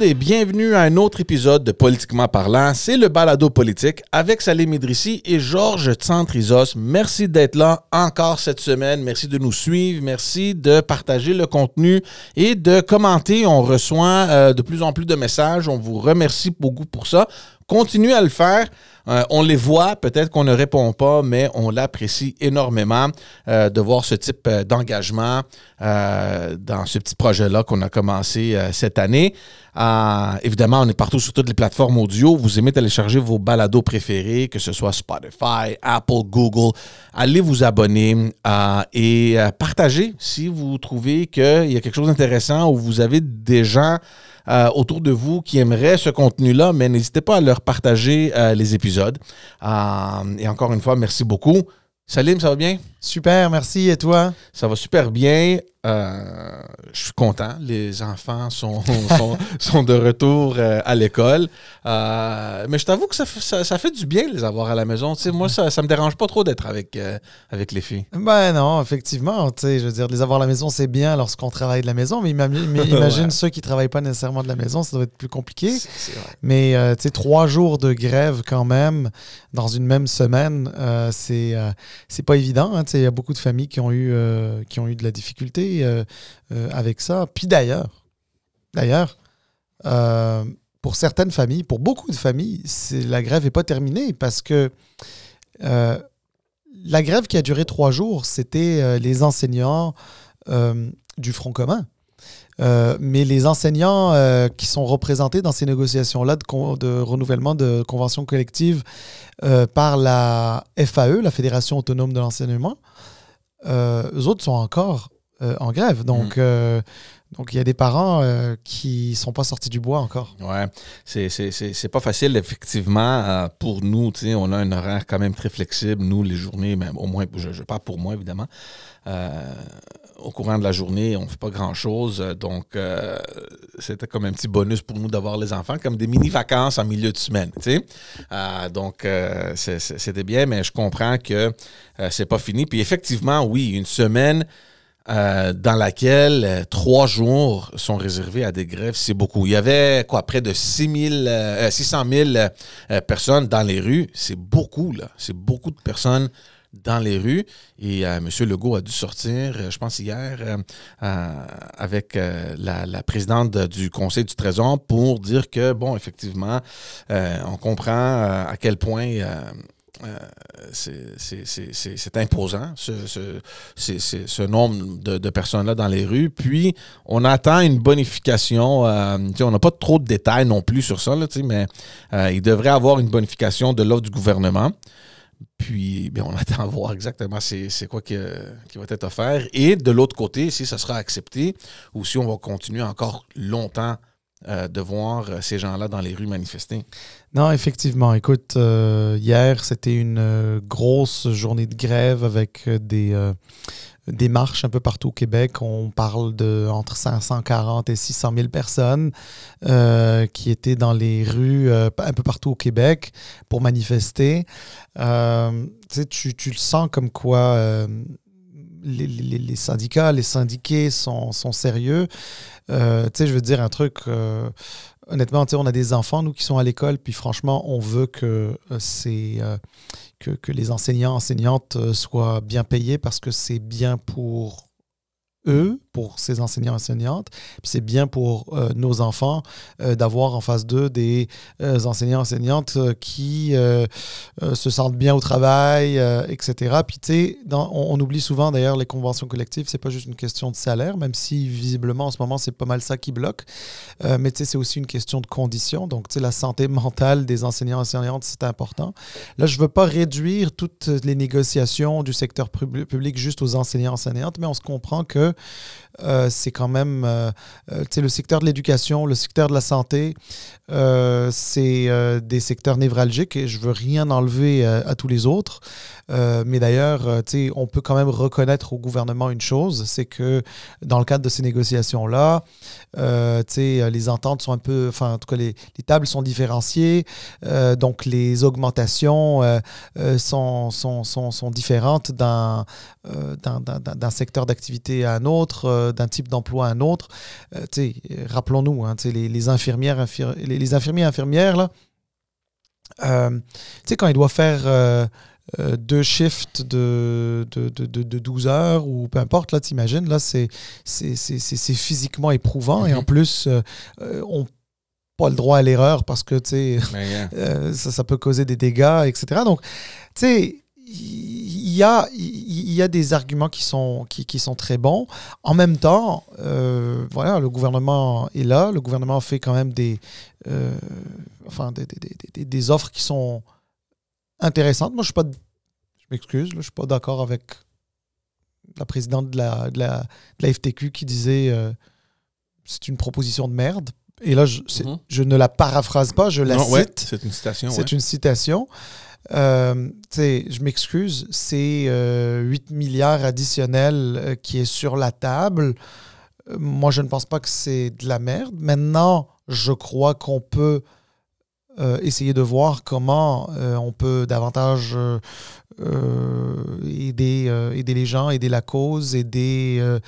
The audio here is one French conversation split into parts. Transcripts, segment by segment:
et bienvenue à un autre épisode de Politiquement parlant. C'est le balado politique avec Salim Idrissi et Georges Tsantrizos. Merci d'être là encore cette semaine. Merci de nous suivre. Merci de partager le contenu et de commenter. On reçoit euh, de plus en plus de messages. On vous remercie beaucoup pour ça. Continuez à le faire. Euh, on les voit, peut-être qu'on ne répond pas, mais on l'apprécie énormément euh, de voir ce type euh, d'engagement dans ce petit projet-là qu'on a commencé cette année. évidemment, on est partout sur toutes les plateformes audio. Vous aimez télécharger vos balados préférés, que ce soit Spotify, Apple, Google. Allez vous abonner et partager si vous trouvez qu'il y a quelque chose d'intéressant ou vous avez des gens euh, autour de vous qui aimeraient ce contenu-là, mais n'hésitez pas à leur partager euh, les épisodes. Euh, et encore une fois, merci beaucoup. Salim, ça va bien? Super, merci. Et toi? Ça va super bien. Euh, je suis content. Les enfants sont, sont, de retour euh, à l'école. Euh, mais je t'avoue que ça, ça, fait du bien de les avoir à la maison. moi, ça ne me dérange pas trop d'être avec, avec les filles. Ben non, effectivement. Je veux dire, les avoir à la maison, c'est bien lorsqu'on travaille de la maison. Mais, imagine ceux qui ne travaillent pas nécessairement de la maison, ça doit être plus compliqué. Mais tu trois jours de grève quand même dans une même semaine, c'est c'est pas évident. Hein, il y a beaucoup de familles qui ont eu, euh, qui ont eu de la difficulté euh, euh, ça. Puis d'ailleurs, d'ailleurs, pour certaines familles, pour beaucoup de familles, la grève n'est pas terminée parce que la grève qui a duré trois jours, c'était les enseignants du Front commun. mais les enseignants qui sont représentés dans ces négociations-là de, de, renouvellement de conventions collectives par la FAE, la Fédération autonome de l'enseignement, euh, eux autres sont encore euh, en grève. Donc, mm. euh, donc il y a des parents qui sont pas sortis du bois encore. Ouais, c'est pas facile, effectivement, pour nous. On a un horaire quand même très flexible, nous, les journées, même au moins, je, je parle pour moi, évidemment au courant de la journée, on ne fait pas grand-chose. Donc, euh, c'était comme un petit bonus pour nous d'avoir les enfants, comme des mini-vacances en milieu de semaine. Euh, donc, euh, c'était bien, mais je comprends que c'est pas fini. Puis effectivement, oui, une semaine dans laquelle trois jours sont réservés à des grèves, c'est beaucoup. Il y avait quoi, près de 6 000, 600 000 personnes dans les rues. C'est beaucoup, là. C'est beaucoup de personnes dans les rues. Et euh, M. Legault a dû sortir, euh, je pense hier, euh, avec la, présidente du Conseil du Trésor pour dire que, bon, effectivement, on comprend à quel point c'est imposant, ce, nombre de, personnes-là dans les rues. Puis, on attend une bonification. on n'a pas trop de détails non plus sur ça, là, mais il devrait avoir une bonification de l'offre du gouvernement. Puis, bien, on attend à voir exactement c'est quoi qui, va être offert. Et de l'autre côté, si ça sera accepté ou si on va continuer encore longtemps euh, de voir ces gens-là dans les rues manifester? Non, effectivement. Écoute, euh, hier, c'était une euh, grosse journée de grève avec des des marches un peu partout au Québec. On parle de entre 540 et 600 000 personnes euh, qui étaient dans les rues euh, un peu partout au Québec pour manifester. Euh, tu, tu, le sens comme quoi les, les, les, syndicats, les syndiqués sont, sont sérieux. Je veux dire un truc honnêtement, on a des enfants, nous, qui sont à l'école, puis franchement, on veut que, c'est, que, que, les enseignants, enseignantes soient bien payés parce que c'est bien pour eux, pour ces enseignants enseignantes. C'est bien pour euh, nos enfants euh, d'avoir en face d'eux des euh, enseignants enseignantes qui se sentent bien au travail, etc. Puis tu sais, on, on, oublie souvent d'ailleurs les conventions collectives, c'est pas juste une question de salaire, même si visiblement en ce moment c'est pas mal ça qui bloque. mais tu sais, c'est aussi une question de conditions. Donc tu sais, la santé mentale des enseignants enseignantes, c'est important. Là, je veux pas réduire toutes les négociations du secteur public juste aux enseignants enseignantes, mais on se comprend que euh, c'est quand même euh, euh, le secteur de l'éducation, le secteur de la santé, c'est des secteurs névralgiques et je veux rien enlever à tous les autres. Mais d'ailleurs, on peut quand même reconnaître au gouvernement une chose, c'est que dans le cadre de ces négociations-là, les ententes sont un peu, enfin en tout cas les, les tables sont différenciées, donc les augmentations sont, sont, sont, sont, différentes d'un secteur d'activité à un autre, d'un type d'emploi à un autre. Rappelons-nous, hein, les, les, infirmières, les, les infirmiers infirmières, là, euh, quand il doit faire euh, euh, deux shifts de, de, de, de, 12 heures ou peu importe, là, t'imagines, là, c'est physiquement éprouvant et en mhm. plus, on n'a pas le droit à l'erreur parce que, tu sais, ben, ça, ça, peut causer des dégâts, etc. Donc, tu sais, il y a, y a des arguments qui sont, qui, qui sont très bons. En même temps, euh, voilà, le gouvernement est là. Le gouvernement fait quand même des, euh, enfin, des, des, des, offres qui sont intéressantes. Moi, je suis pas, je m'excuse, je suis pas d'accord avec la présidente de la, de la, de la FTQ qui disait euh, c'est une proposition de merde. Et là, je, mm-hmm. je ne la paraphrase pas, je la cite. c'est une citation. C'est une citation. Euh, je m'excuse, c'est 8 euh, milliards additionnels euh, qui est sur la table. Moi, je ne pense pas que c'est de la merde. Maintenant, je crois qu'on peut essayer de voir comment on peut davantage euh, aider, euh, aider les gens, aider la cause, aider, euh,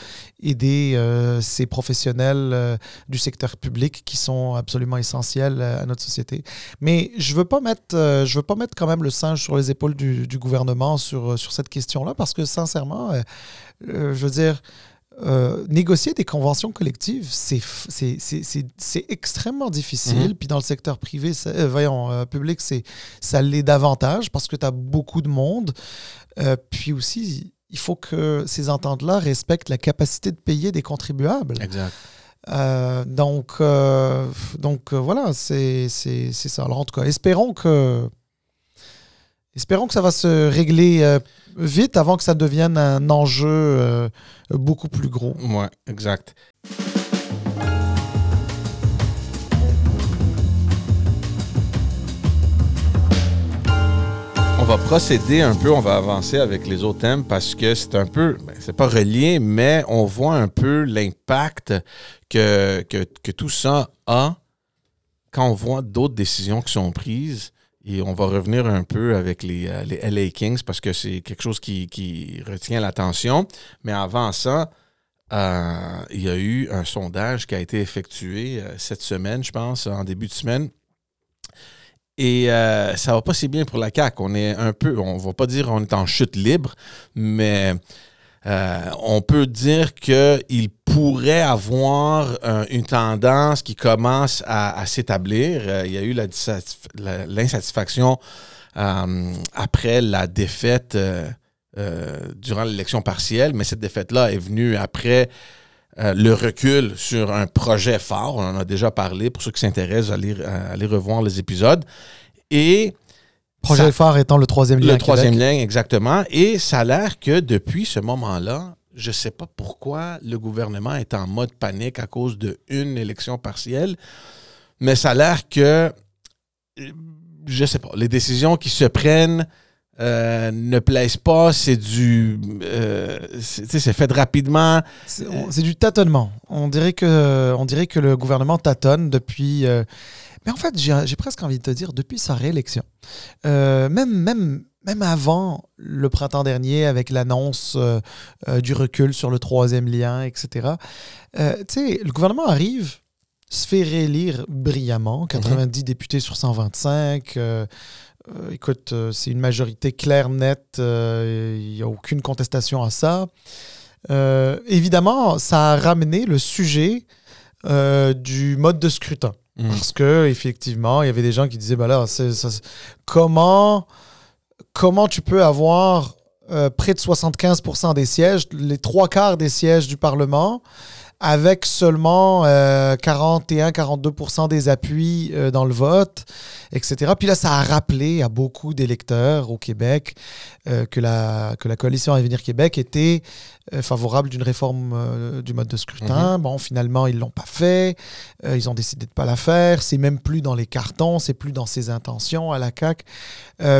aider ces professionnels du secteur public qui sont absolument essentiels à notre société. Mais je ne veux, pas mettre, veux pas mettre quand même le singe sur les épaules du, du gouvernement sur, sur cette question-là parce que sincèrement, je veux dire, euh, négocier des conventions collectives, c'est extrêmement difficile. Mhm. Puis dans le secteur privé, euh, voyons, euh, public, ça l'est davantage parce que tu as beaucoup de monde. puis aussi, il faut que ces ententes-là respectent la capacité de payer des contribuables. Exact. donc, donc voilà, c'est ça. Alors en tout cas, espérons que, espérons que ça va se régler vite avant que ça devienne un enjeu euh, beaucoup plus gros. Ouais, exact. On va procéder un peu, on va avancer avec les autres thèmes parce que c'est un peu, ben, c'est pas relié, mais on voit un peu l'impact que, que tout ça a quand on voit d'autres décisions qui sont prises et on va revenir un peu avec les, euh, les LA Kings parce que c'est quelque chose qui, qui retient l'attention. Mais avant ça, euh, il y a eu un sondage qui a été effectué euh, cette semaine, je pense, en début de semaine. Et ça va pas si bien pour la CAQ. On est un peu, on va pas dire on est en chute libre, mais on peut dire qu'il pourrait avoir une tendance qui commence à, s'établir. Euh, il y a eu l'insatisfaction euh, après la défaite euh, durant l'élection partielle, mais cette défaite-là est venue après le recul sur un projet fort. On en a déjà parlé. Pour ceux qui s'intéressent, allez, allez revoir les épisodes. Et Projet phare étant le troisième lien. Le troisième lien, exactement. Et ça a l'air que depuis ce moment-là, je ne sais pas pourquoi le gouvernement est en mode panique à cause d'une élection partielle, mais ça a l'air que, je ne sais pas, les décisions qui se prennent euh, ne plaisent pas, c'est du. Euh, c'est fait rapidement. C'est du tâtonnement. On dirait, que, on dirait que le gouvernement tâtonne depuis. Euh, mais en fait, j'ai presque envie de te dire depuis sa réélection. même, même même avant le printemps dernier, avec l'annonce euh, euh, du recul sur le troisième lien, etc. Euh, le gouvernement arrive, se fait réélire brillamment, 90 mhm. députés sur 125. écoute, c'est une majorité claire, nette, il n'y a aucune contestation à ça. évidemment, ça a ramené le sujet du mode de scrutin. Mhm. Parce que effectivement, il y avait des gens qui disaient, bah là, comment comment tu peux avoir euh, près de 75% des sièges, les trois quarts des sièges du Parlement, avec seulement 41-42% euh, des appuis euh, dans le vote, etc. Puis là, ça a rappelé à beaucoup d'électeurs au Québec que, la, que la coalition Avenir Québec était euh, favorable d'une réforme euh, du mode de scrutin. Bon, finalement, ils l'ont pas fait. Euh, ils ont décidé de pas la faire. C'est même plus dans les cartons, c'est plus dans ses intentions à la CAQ.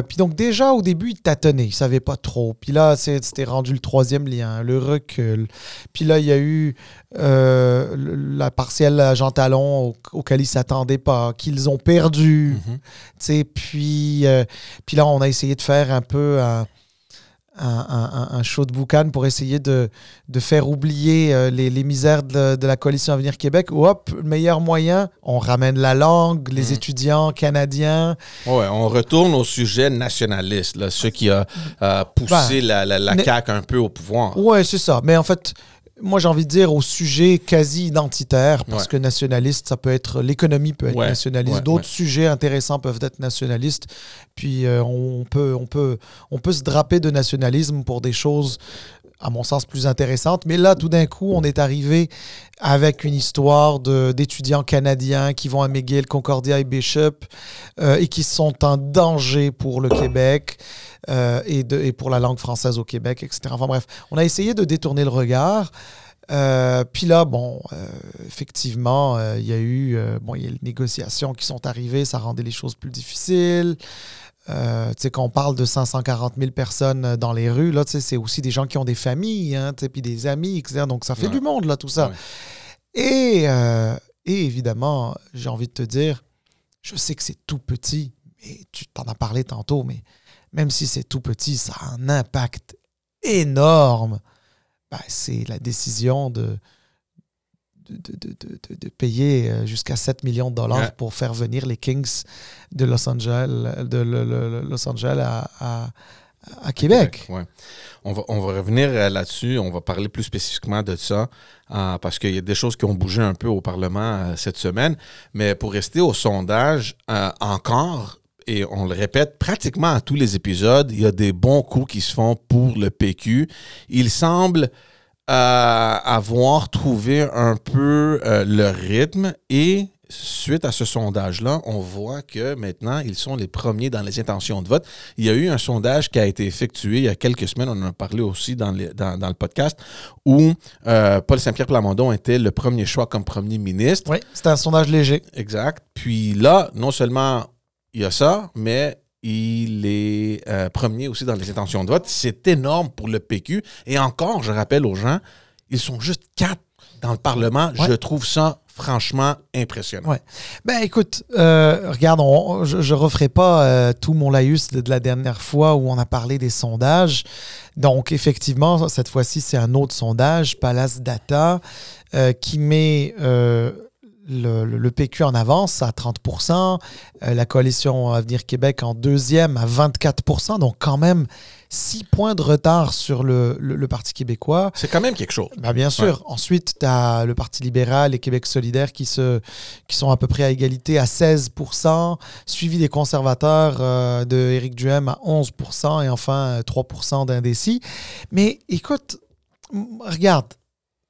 puis donc déjà, au début, ils tâtonnaient, ils savaient pas trop. Puis là, c'était rendu le troisième lien, le recul. Puis là, il y a eu la partielle Jean Talon auquel ils s'attendaient pas, qu'ils ont perdu. Mhm. Puis, puis là, on a essayé de faire un peu un, un, show de boucan pour essayer de, de faire oublier euh, les, les, misères de, de, la coalition Avenir Québec. Ou hop, le meilleur moyen, on ramène la langue, les mm. étudiants canadiens. Ouais, on retourne au sujet nationaliste, là, ce qui a poussé ben, la, la, la CAQ un peu au pouvoir. Ouais, c'est ça. Mais en fait, moi, j'ai envie de dire au sujet quasi identitaire, parce que nationaliste, ça peut être l'économie peut être nationaliste, d'autres sujets intéressants peuvent être nationalistes. Puis euh, on peut, on peut, on peut se draper de nationalisme pour des choses, à mon sens, plus intéressantes. Mais là, tout d'un coup, on est arrivé avec une histoire d'étudiants canadiens qui vont à McGill, Concordia et Bishop euh, et qui sont en danger pour le Québec. Euh, et, de, et, pour la langue française au Québec, etc. Enfin bref, on a essayé de détourner le regard. Euh, puis là, bon, effectivement, il y a eu bon, y a les négociations qui sont arrivées, ça rendait les choses plus difficiles. Tu sais, quand on parle de 540 000 personnes dans les rues, là, c'est aussi des gens qui ont des familles, hein, puis des amis, etc. Donc, ça fait du monde, là, tout ça. Et, et évidemment, j'ai envie de te dire, je sais que c'est tout petit, mais tu t'en as parlé tantôt, mais même si c'est tout petit, ça a un impact énorme. Ben, c'est la décision de, de, payer euh, jusqu'à 7 millions de dollars pour faire venir les Kings de Los Angeles, de Los Angeles à, Québec. on, va, on va revenir euh, là-dessus. On va parler plus spécifiquement de ça euh, parce qu'il y a des choses qui ont bougé un peu au Parlement cette semaine. Mais pour rester au sondage, encore, et on le répète pratiquement à tous les épisodes, il y a des bons coups qui se font pour le PQ. Il semble avoir trouvé un peu euh, le rythme et suite à ce sondage-là, on voit que maintenant, ils sont les premiers dans les intentions de vote. Il y a eu un sondage qui a été effectué il y a quelques semaines, on en a parlé aussi dans, dans, le podcast, où euh, Paul Saint-Pierre Plamondon était le premier choix comme premier ministre. Oui, c'était un sondage léger. Exact. Puis là, non seulement il y a ça, mais il est euh, premier aussi dans les intentions de vote. C'est énorme pour le PQ. Et encore, je rappelle aux gens, ils sont juste quatre dans le Parlement. Je trouve ça franchement impressionnant. Ouais. Ben écoute, euh, regarde, je ne referai pas euh, tout mon laïus de, la dernière fois où on a parlé des sondages. Donc effectivement, cette fois-ci, c'est un autre sondage, Palace Data, qui met le, PQ en avance à 30%, euh, la coalition Avenir Québec en deuxième à 24%, donc quand même 6 points de retard sur le, Parti québécois. C'est quand même quelque chose. Ben, bien sûr. Ensuite, tu as le Parti libéral et Québec solidaire qui, se, qui sont à peu près à égalité à 16%, suivi des conservateurs euh, de Éric Duhem à 11% et enfin 3% d'indécis. Mais écoute, regarde,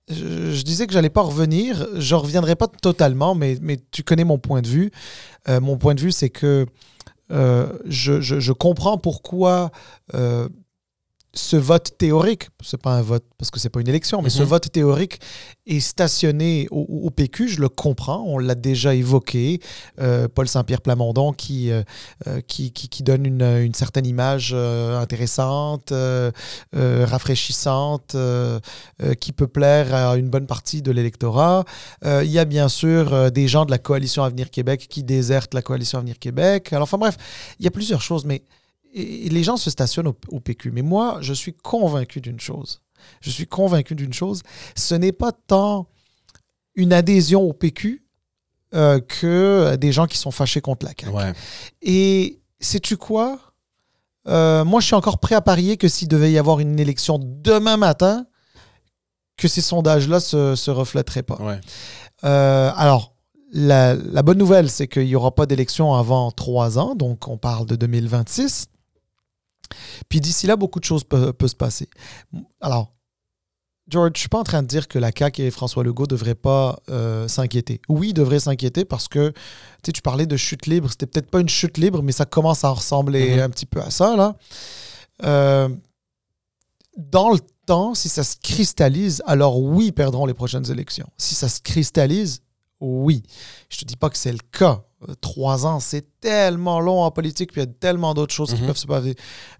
je, disais que j'allais pas revenir. Je reviendrai pas totalement, mais, mais tu connais mon point de vue. Euh, mon point de vue, c'est que euh, je, je, comprends pourquoi euh, ce vote théorique, c'est pas un vote parce que c'est pas une élection, mais ce mhm. vote théorique est stationné au, PQ, je le comprends, on l'a déjà évoqué. Euh, Paul Saint-Pierre Plamondon qui, euh, euh, qui, qui, donne une, une, certaine image intéressante, rafraîchissante, qui peut plaire à une bonne partie de l'électorat. Il y a bien sûr des gens de la coalition Avenir Québec qui désertent la coalition Avenir Québec. Alors, enfin bref, il y a plusieurs choses, mais et les gens se stationnent au, PQ. Mais moi, je suis convaincu d'une chose. Je suis convaincu d'une chose. Ce n'est pas tant une adhésion au PQ euh, que des gens qui sont fâchés contre la CAQ. Et sais-tu quoi? Euh, moi, je suis encore prêt à parier que s'il devait y avoir une élection demain matin, que ces sondages-là ne se, reflèteraient pas. Euh, alors, la, la, bonne nouvelle, c'est qu'il n'y aura pas d'élection avant trois ans, donc on parle de 2026. Puis d'ici là, beaucoup de choses peuvent, se passer. Alors, George, je suis pas en train de dire que la CAQ et François Legault ne devraient pas euh, s'inquiéter. Oui, ils devraient s'inquiéter parce que tu parlais de chute libre. C'était peut-être pas une chute libre, mais ça commence à ressembler mm-hmm. un petit peu à ça. Là. Euh, dans, le, temps, si ça se cristallise, alors oui, perdront les prochaines élections. Si ça se cristallise, oui. Je te dis pas que c'est le cas. Euh, trois ans, c'est tellement long en politique, puis il y a tellement d'autres choses qui Mhm. peuvent se passer.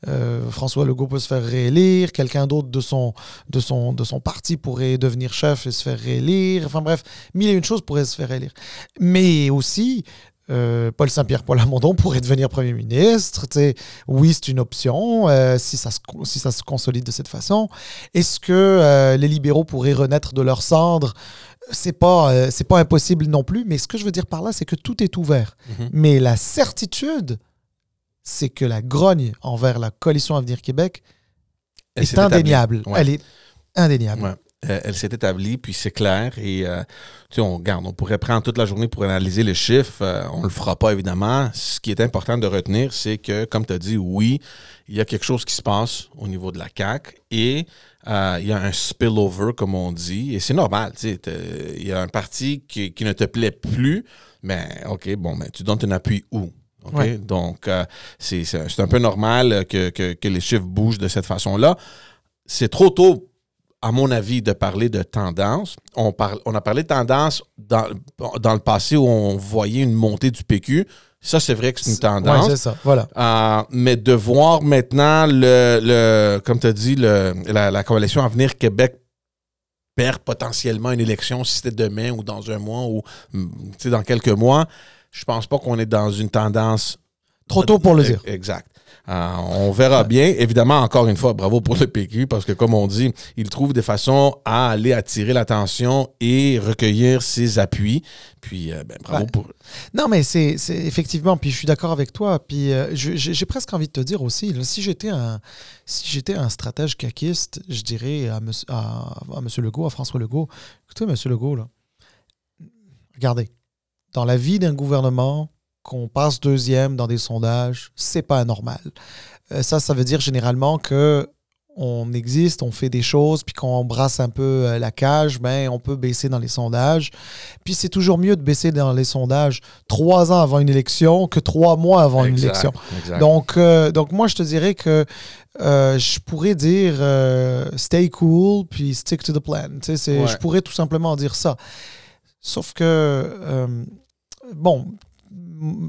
Euh, François Legault peut se faire réélire, quelqu'un d'autre de son, de, son, de son parti pourrait devenir chef et se faire réélire. Enfin bref, mille et une choses pourraient se faire réélire. Mais aussi, euh, Paul Saint-Pierre Paul Lamondon pourrait devenir Premier ministre. Oui, c'est une option euh, si, ça se, si ça se consolide de cette façon. Est-ce que euh, les libéraux pourraient renaître de leurs cendres c'est pas, euh, c'est pas impossible non plus, mais ce que je veux dire par là, c'est que tout est ouvert. Mhm. Mais la certitude, c'est que la grogne envers la coalition Avenir Québec est indéniable. Ouais. Elle est indéniable. Ouais. Euh, elle s'est établie, puis c'est clair. Et euh, on regarde, on pourrait prendre toute la journée pour analyser les chiffres. Euh, on le fera pas, évidemment. Ce qui est important de retenir, c'est que, comme tu as dit, oui, il y a quelque chose qui se passe au niveau de la CAQ et il y a un spillover, comme on dit. Et c'est normal. Il y a un parti qui, qui ne te plaît plus, mais OK, bon, mais tu donnes ton appui où? Ouais. Donc, c'est un peu normal que, que- que les chiffres bougent de cette façon-là. C'est trop tôt à mon avis, de parler de tendance. On, parle, on a parlé de tendance dans, dans le passé où on voyait une montée du PQ. Ça, c'est vrai que c'est une tendance. c'est ça. Voilà. Euh, mais de voir maintenant, le, le comme tu as dit, le, la, la coalition Avenir Québec perd potentiellement une élection si c'était demain ou dans un mois ou mm, dans quelques mois, je pense pas qu'on est dans une tendance Trop tôt pour le dire. Exact. Euh, on verra bien. Évidemment, encore une fois, bravo pour le PQ, parce que comme on dit, il trouve des façons à aller attirer l'attention et recueillir ses appuis. Puis, euh, ben, bravo Ouais. pour eux. Non, mais c'est effectivement, puis je suis d'accord avec toi. Puis euh, j'ai j'ai presque envie de te dire aussi, là, si j'étais un, si j'étais un stratège caquiste, je dirais à, monsieur- à, à M. Legault, à François Legault, écoutez, M. Legault, là, regardez, dans la vie d'un gouvernement, qu'on passe deuxième dans des sondages, c'est pas anormal. Euh, ça, ça veut dire généralement que on existe, on fait des choses, puis qu'on brasse un peu euh, la cage, ben, on peut baisser dans les sondages. Puis c'est toujours mieux de baisser dans les sondages trois ans avant une élection que trois mois avant une élection. exact. Donc, euh, donc moi, je te dirais que euh, je pourrais dire euh, stay cool, puis stick to the plan. Tu sais, c'est- Ouais. Je pourrais tout simplement dire ça. Sauf que, bon,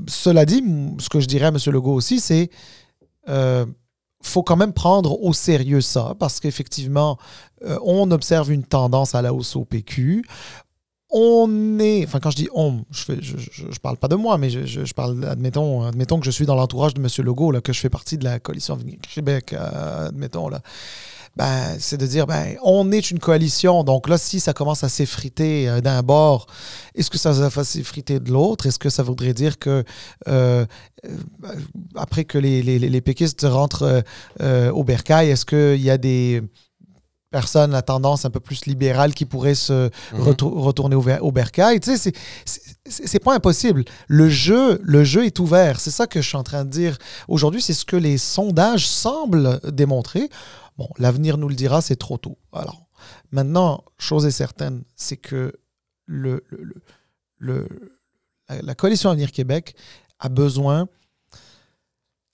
cela dit, ce que je dirais à M. Legault aussi, c'est euh, faut quand même prendre au sérieux ça, parce qu'effectivement, euh, on observe une tendance à la hausse au PQ. On est, enfin quand je dis on, je fais, je, je, parle pas de moi, mais je, parle, admettons, admettons que je suis dans l'entourage de M. Legault, que je fais partie de la coalition Québec, euh, admettons là. Ben, c'est de dire, ben, on est une coalition, donc là, si ça commence à s'effriter euh, d'un bord, est-ce que ça va s'effriter de l'autre? Est-ce que ça voudrait dire que euh, euh, après que les, les, les péquistes rentrent euh, au bercail, est-ce qu'il y a des personnes à tendance un peu plus libérale qui pourraient se Mhm. retou- retourner au, au bercail? Tu sais, c'est pas impossible. Le jeu, le jeu est ouvert. C'est ça que je suis en train de dire aujourd'hui. C'est ce que les sondages semblent démontrer. Bon, l'avenir nous le dira, c'est trop tôt. Maintenant, chose est certaine, c'est que le- la, la coalition Avenir Québec a besoin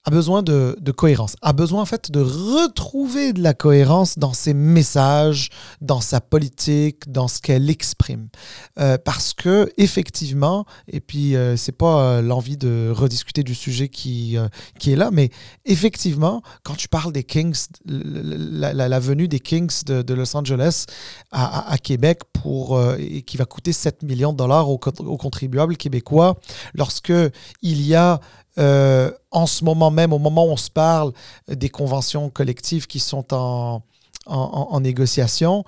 a besoin de, de cohérence, a besoin en fait de retrouver de la cohérence dans ses messages, dans sa politique, dans ce qu'elle exprime. Euh, parce que effectivement, et puis euh, c'est pas euh, l'envie de rediscuter du sujet qui, euh, qui est là, mais effectivement, quand tu parles des Kings, la, la- la venue des Kings de, de Los Angeles à, à- à Québec pour euh, et qui va coûter 7 millions de dollars aux, aux contribuables québécois, lorsque il y a euh, en ce moment même, au moment où on se parle, des conventions collectives qui sont en, en, en- négociation,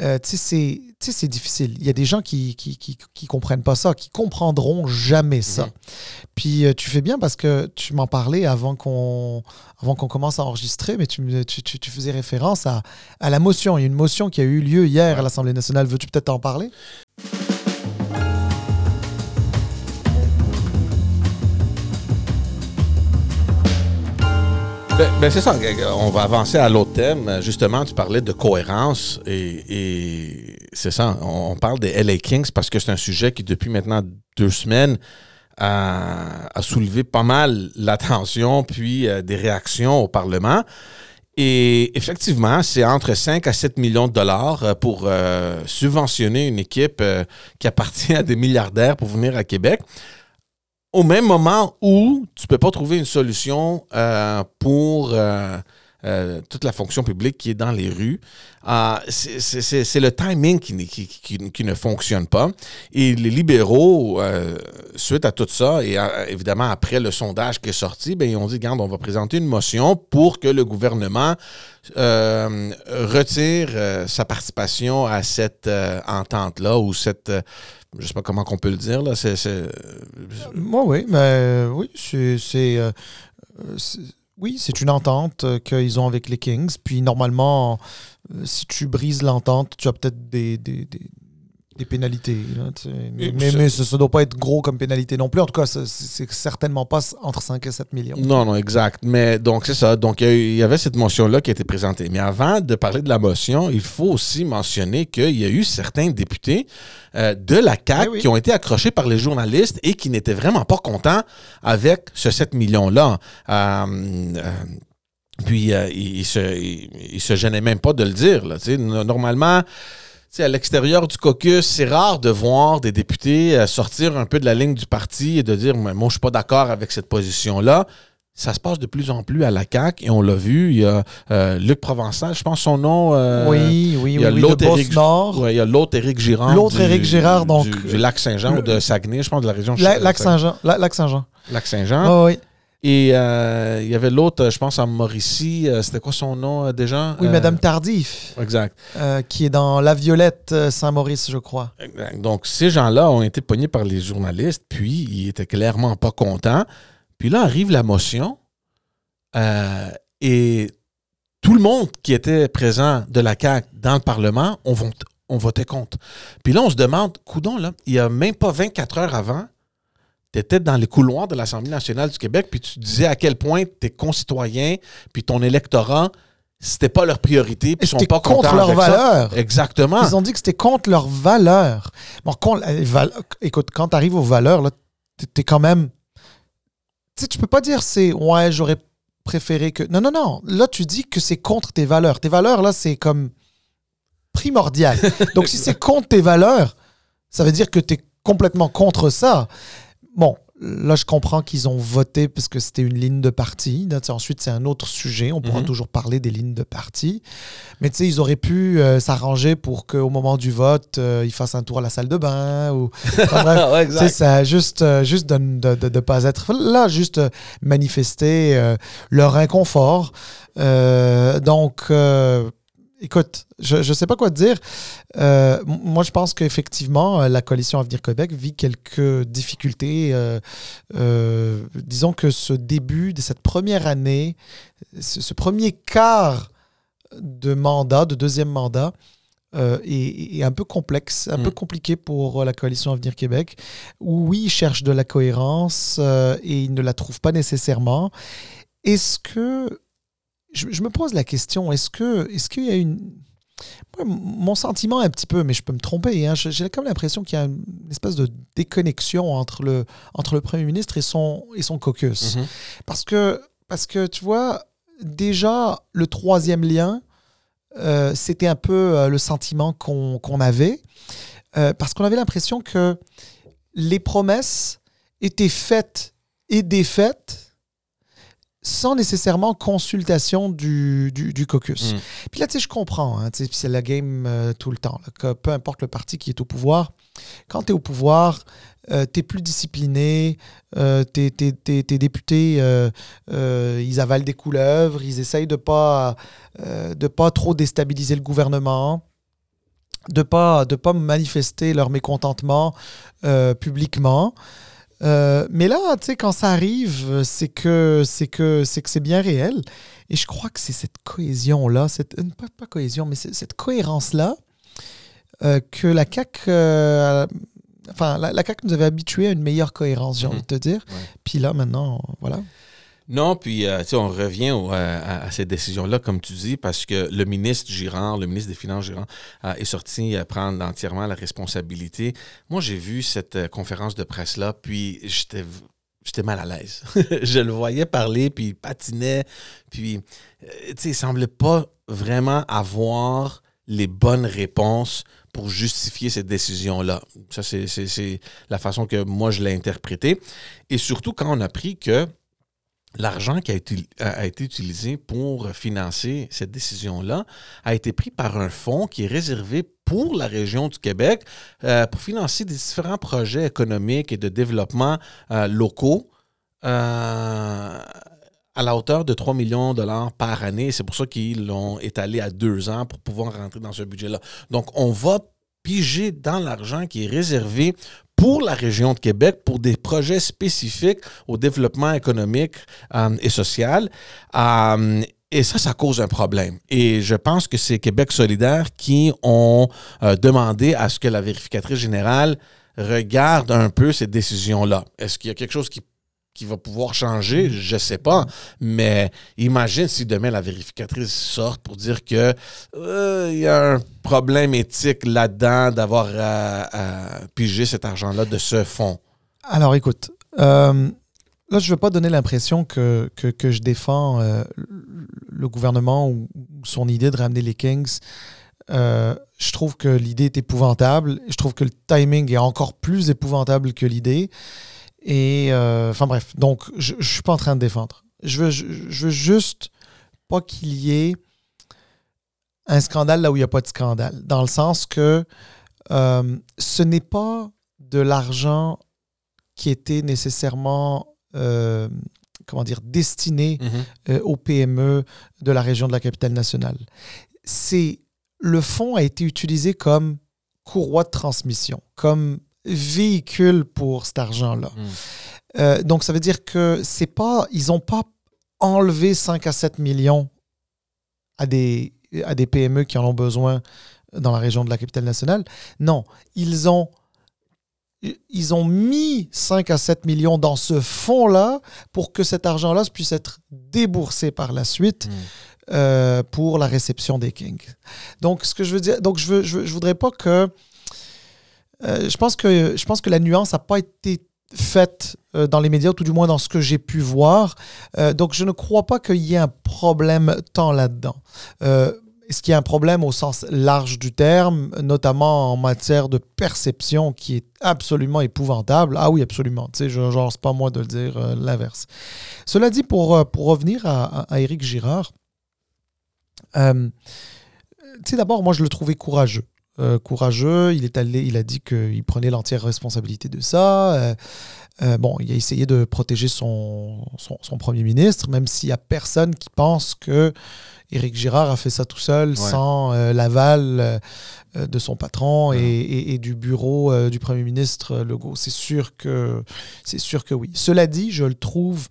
euh, tu sais, c'est- difficile. Il y a des gens qui qui, qui, qui comprennent pas ça, qui comprendront jamais ça. Mhm. Puis euh, tu fais bien parce que tu m'en parlais avant qu'on avant qu'on commence à enregistrer, mais tu, tu, tu- tu faisais référence à, à la motion. Il y a une motion qui a eu lieu hier Ouais. à l'Assemblée nationale. Veux-tu peut-être en parler? Ben, ben, c'est ça. On va avancer à l'autre thème. Justement, tu parlais de cohérence et, c'est ça. On, parle des LA Kings parce que c'est un sujet qui, depuis maintenant deux semaines, a, soulevé pas mal l'attention puis euh, des réactions au Parlement. Et effectivement, c'est entre 5 à 7 millions de dollars euh, pour euh, subventionner une équipe euh, qui appartient à des milliardaires pour venir à Québec. Au même moment où tu ne peux pas trouver une solution pour euh, toute la fonction publique qui est dans les rues. Euh, c'est le timing qui, ne fonctionne pas. Et les libéraux, euh, suite à tout ça, et évidemment après le sondage qui est sorti, ben, ils ont dit, regarde, on va présenter une motion pour que le gouvernement retire sa participation à cette entente-là ou cette je sais pas comment on peut le dire là moi oui mais oui c'est oui, c'est une entente euh, qu'ils ont avec les Kings. Puis normalement, euh, si tu brises l'entente, tu as peut-être des, des pénalités. mais, mais, ça ne doit pas être gros comme pénalité non plus. En tout cas, c'est certainement pas entre 5 et 7 millions. Non, non, exact. Mais donc, c'est ça. Donc, il y, avait cette motion-là qui a été présentée. Mais avant de parler de la motion, il faut aussi mentionner qu'il y a eu certains députés euh, de la CAQ qui ont été accrochés par les journalistes et qui n'étaient vraiment pas contents avec ce 7 millions-là. Euh, euh, puis, ils, se, se gênaient même pas de le dire. Là, normalement, à l'extérieur du caucus, c'est rare de voir des députés euh, sortir un peu de la ligne du parti et de dire Moi, je suis pas d'accord avec cette position-là. Ça se passe de plus en plus à la CAQ et on l'a vu. Il y a euh, Luc Provençal, je pense son nom. Euh, oui, oui, il y a oui. L'autre Éric, il y a l'autre Éric Girard. L'autre Éric Girard, donc. Du, Lac-Saint-Jean ou de Saguenay, je pense, de la région. Lac-Saint-Jean. Lac-Saint-Jean. Lac-Saint-Jean. oui. Et euh, il y avait l'autre, je pense, en Mauricie. Euh, c'était quoi son nom euh, déjà? Oui, Madame Tardif. Exact. qui est dans La Violette Saint-Maurice, je crois. Donc, ces gens-là ont été pognés par les journalistes, puis ils étaient clairement pas contents. Puis là arrive la motion, et tout le monde qui était présent de la CAQ dans le Parlement, on, on votait contre. Puis là, on se demande, coudon, là, il y a même pas 24 heures avant, tu étais dans les couloirs de l'Assemblée nationale du Québec, puis tu disais à quel point tes concitoyens, puis ton électorat, c'était pas leur priorité, puis ils sont pas contre leurs valeurs. Exactement. Ils ont dit que c'était contre leurs valeurs. Bon, écoute, quand tu arrives aux valeurs, tu es quand même. Tu sais, tu peux pas dire c'est ouais, j'aurais préféré que. Non, non, non. Là, tu dis que c'est contre tes valeurs. Tes valeurs, là, c'est comme primordial. Donc, si c'est contre tes valeurs, ça veut dire que tu es complètement contre ça. Bon, là, je comprends qu'ils ont voté parce que c'était une ligne de parti. ensuite, c'est un autre sujet. On pourra mhm. toujours parler des lignes de parti. Mais tu sais, ils auraient pu euh, s'arranger pour qu'au moment du vote, euh, ils fassent un tour à la salle de bain. Ou... c'est ça, juste, euh, juste de ne pas être là, juste manifester leur inconfort. donc, écoute, je ne sais pas quoi te dire. Euh, moi, je pense qu'effectivement, euh, la coalition Avenir Québec vit quelques difficultés. Euh, disons que ce début de cette première année, ce, premier quart de mandat, de deuxième mandat, est, un peu complexe, un peu mm. compliqué pour la coalition Avenir Québec, où oui, ils cherchent de la cohérence et ils ne la trouvent pas nécessairement. Est-ce que je, me pose la question, est-ce que est-ce qu'il y a une mon sentiment un petit peu, mais je peux me tromper, hein, j'ai comme l'impression qu'il y a une espèce de déconnexion entre le, entre le Premier ministre et son, et son caucus. Mm-hmm. parce, que, parce que, tu vois, déjà, le troisième lien, euh, c'était un peu euh, le sentiment qu'on avait, euh, parce qu'on avait l'impression que les promesses étaient faites et défaites sans nécessairement consultation du, du, caucus. Mm. Puis là, tu sais, je comprends, hein, c'est la game euh, tout le temps. que peu importe le parti qui est au pouvoir, quand tu es au pouvoir, euh, tu es plus discipliné, euh, tes, députés, ils avalent des couleuvres, ils essayent de ne pas, de pas trop déstabiliser le gouvernement de pas de pas manifester leur mécontentement publiquement. Euh, mais là, tu sais, quand ça arrive, c'est que c'est que c'est que c'est bien réel. Et je crois que c'est cette cohésion là, cette euh, pas, pas cohésion, mais cette cohérence là euh, que la CAC, enfin la, CAC nous avait habitués à une meilleure cohérence, j'ai mhm. envie de te dire. Puis là, maintenant, voilà. Non, puis euh, on revient à, à, ces décisions-là, comme tu dis, parce que le ministre Girard, le ministre des Finances Girard, euh, est sorti à prendre entièrement la responsabilité. Moi, j'ai vu cette euh, conférence de presse-là, puis j'étais mal à l'aise. je le voyais parler, puis il patinait, puis euh, il semblait pas vraiment avoir les bonnes réponses pour justifier cette décision-là. Ça, c'est la façon que moi, je l'ai interprété. Et surtout, quand on a appris que l'argent qui a été, utilisé pour financer cette décision-là a été pris par un fonds qui est réservé pour la région du Québec euh, pour financer des différents projets économiques et de développement euh, locaux. Euh, à la hauteur de 3 millions de dollars par année. C'est pour ça qu'ils l'ont étalé à deux ans pour pouvoir rentrer dans ce budget-là. Donc, on va piger dans l'argent qui est réservé pour la région de Québec, pour des projets spécifiques au développement économique euh, et social. Euh, et ça, ça cause un problème. Et je pense que c'est Québec solidaire qui ont euh, demandé à ce que la vérificatrice générale regarde un peu ces décisions-là. Est-ce qu'il y a quelque chose qui qui va pouvoir changer, je ne sais pas. Mais imagine si demain la vérificatrice sort pour dire que euh, il y a un problème éthique là-dedans d'avoir à, piger cet argent-là de ce fonds. Alors écoute, euh, là je ne veux pas donner l'impression que, que, je défends euh, le gouvernement ou son idée de ramener les Kings. je trouve que l'idée est épouvantable. Je trouve que le timing est encore plus épouvantable que l'idée. Et euh, enfin bref, donc je ne suis pas en train de défendre. Je veux, je, veux juste pas qu'il y ait un scandale là où il n'y a pas de scandale. Dans le sens que euh, ce n'est pas de l'argent qui était nécessairement euh, comment dire, destiné mm-hmm. aux PME de la région de la capitale nationale. C'est le fonds a été utilisé comme courroie de transmission, comme véhicule pour cet argent-là. Hmm. Euh, donc, ça veut dire que c'est pas, ils n'ont pas enlevé 5 à 7 millions à des, à des PME qui en ont besoin dans la région de la capitale nationale. Non, ils ont, ils ont mis 5 à 7 millions dans ce fonds-là pour que cet argent-là puisse être déboursé par la suite. Hmm. Euh, pour la réception des Kings. Donc, ce que je veux dire, donc je, veux, je, je voudrais pas que je, pense que, je pense que la nuance n'a pas été faite euh, dans les médias, tout du moins dans ce que j'ai pu voir. Euh, donc, je ne crois pas qu'il y ait un problème tant là-dedans. Est-ce qu'il y a un problème au sens large du terme, notamment en matière de perception qui est absolument épouvantable? Ah oui, absolument. Tu sais, c'est pas moi de le dire l'inverse. Cela dit, pour, pour revenir à, à, Éric Girard, tu sais, d'abord, moi, je le trouvais courageux. Euh, courageux. Il est allé, il a dit qu'il prenait l'entière responsabilité de ça. Euh, euh, bon, il a essayé de protéger son, son, premier ministre, même s'il n'y a personne qui pense que Éric Girard a fait ça tout seul, sans l'aval de son patron et, du bureau du premier ministre Legault. C'est sûr que c'est sûr que oui. Cela dit, je le trouve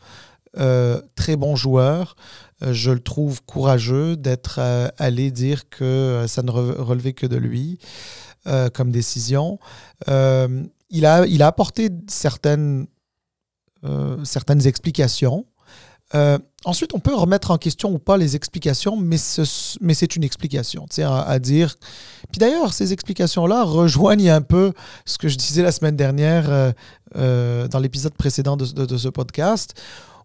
très bon joueur. Euh, je le trouve courageux d'être euh, allé dire que euh, ça ne relevait que de lui comme décision. il, a, il a apporté certaines, certaines explications. ensuite, on peut remettre en question ou pas les explications, mais, c'est une explication, à, à dire. Puis d'ailleurs, ces explications-là rejoignent un peu ce que je disais la semaine dernière dans l'épisode précédent de, de, ce podcast,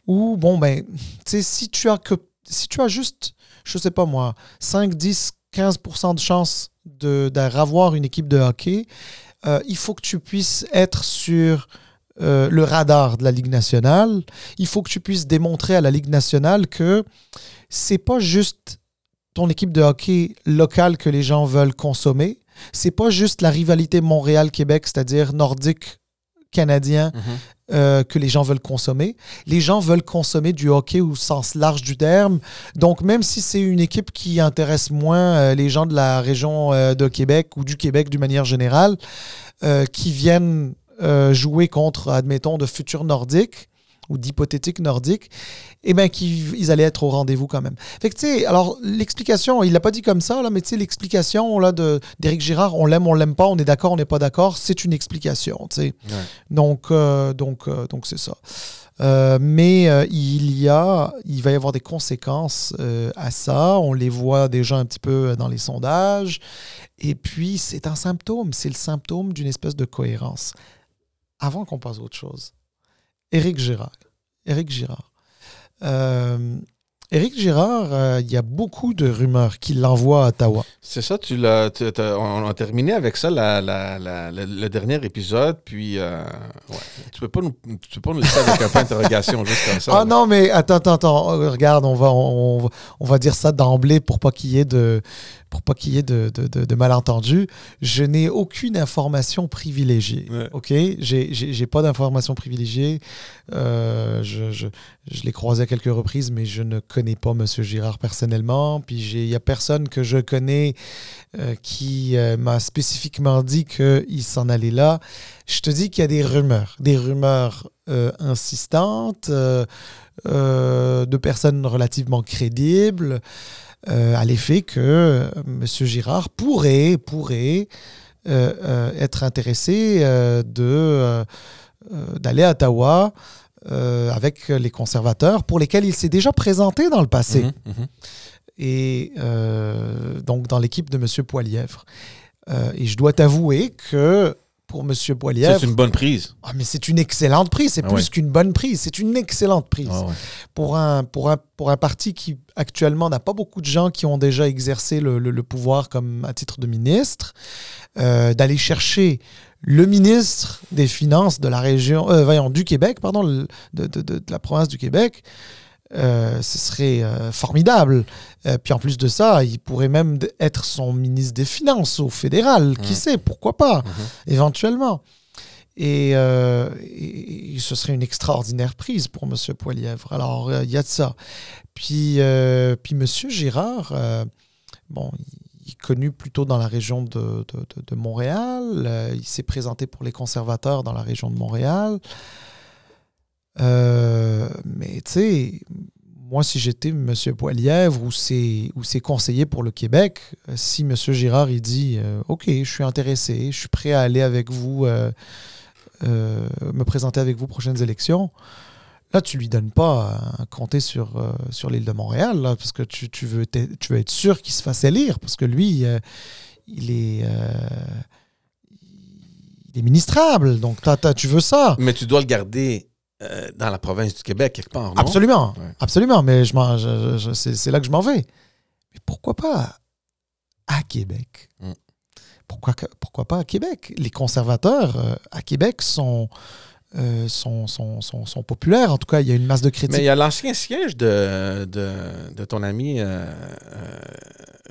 où, bon, ben, tu sais, si tu as que si tu as juste, je sais pas moi, 5, 10, 15% de chance d'avoir une équipe de hockey, euh, il faut que tu puisses être sur euh, le radar de la Ligue nationale. Il faut que tu puisses démontrer à la Ligue nationale que c'est pas juste ton équipe de hockey locale que les gens veulent consommer. C'est pas juste la rivalité Montréal-Québec, c'est-à-dire nordique canadien mhm. Euh, que les gens veulent consommer. Les gens veulent consommer du hockey au sens large du terme. Donc, même si c'est une équipe qui intéresse moins euh, les gens de la région euh, de Québec ou du Québec d'une manière générale, qui viennent jouer contre, admettons, de futurs Nordiques, ou d'hypothétiques nordiques, eh bien, qu'ils allaient être au rendez-vous quand même. Fait que, tu sais, alors, l'explication, il l'a pas dit comme ça, là, mais tu sais, l'explication là, d'Éric Girard, on l'aime, on l'aime pas, on est d'accord, on n'est pas d'accord, c'est une explication, tu sais. Donc, euh, donc, euh, donc c'est ça. Euh, mais il y a, il va y avoir des conséquences à ça. On les voit déjà un petit peu dans les sondages. Et puis, c'est un symptôme. C'est le symptôme d'une espèce de cohérence. Avant qu'on passe à autre chose, Éric Girard. Éric Girard. Euh, Éric Girard, euh, il y a beaucoup de rumeurs qu'il l'envoie à Ottawa. C'est ça, tu l'as, on a terminé avec ça la- la- la- le, le dernier épisode, puis euh, ouais, tu peux pas nous, tu peux pas nous laisser avec un point d'interrogation juste comme ça. Ah là. non, mais attends, attends, attends. Euh, Regarde, on va, on, on va dire ça d'emblée pour pas qu'il y ait de, pour pas qu'il y ait de, de, de- de malentendus. Je n'ai aucune information privilégiée. Ouais. Ok, j'ai, pas d'informations privilégiées. Euh, je, je, je l'ai croisé à quelques reprises, mais je ne connais pas Monsieur Girard personnellement. Puis il y a personne que je connais euh, qui euh, m'a spécifiquement dit qu'il s'en allait là. Je te dis qu'il y a des rumeurs, des rumeurs insistantes. de personnes relativement crédibles euh, à l'effet que euh, M. Girard pourrait, pourrait euh, être intéressé de, d'aller à Ottawa avec les conservateurs pour lesquels il s'est déjà présenté dans le passé Mhm, mhm. et euh, donc dans l'équipe de M. Poilièvre. Et je dois t'avouer que pour M. Poilièvre, C'est une bonne prise. ah, mais c'est une excellente prise, c'est Ah plus ouais. qu'une bonne prise, c'est une excellente prise Ah ouais. pour un, pour un, pour un parti qui actuellement n'a pas beaucoup de gens qui ont déjà exercé le, le- le pouvoir comme à titre de ministre, euh, d'aller chercher le ministre des Finances de la région, euh, voyons, du Québec, pardon, le- de, de- de- de la province du Québec, euh, ce serait euh, formidable. Euh, puis en plus de ça, il pourrait même être son ministre des Finances au fédéral. Qui Mhm. sait, pourquoi pas, Mhm. éventuellement. Et, et- et ce serait une extraordinaire prise pour M. Poilièvre. Alors, il y a de ça. Puis, puis M. Girard, bon, il est connu plutôt dans la région de, de- de- de Montréal. Il s'est présenté pour les conservateurs dans la région de Montréal. Euh, mais tu sais, moi, si j'étais M. Poilièvre ou ses, ou ses conseillers pour le Québec, euh, si M. Girard il dit euh, OK, je suis intéressé, je suis prêt à aller avec vous, me présenter avec vous aux prochaines élections, là, tu lui donnes pas un comté sur, sur l'île de Montréal, là, parce que tu, tu veux, tu veux être sûr qu'il se fasse élire, parce que lui, il est. il ministrable, donc t'as- t'as- tu veux ça. Mais tu dois le garder euh, dans la province du Québec, quelque part, non? Absolument, Ouais. absolument, mais je m'en- je- je- c'est là que je m'en vais. Mais pourquoi pas à Québec? Mm. pourquoi, pourquoi pas à Québec? Les conservateurs euh, à Québec sont, euh, sont, sont, sont, sont populaires. En tout cas, il y a une masse de critiques. Mais il y a l'ancien siège de, de, de ton ami,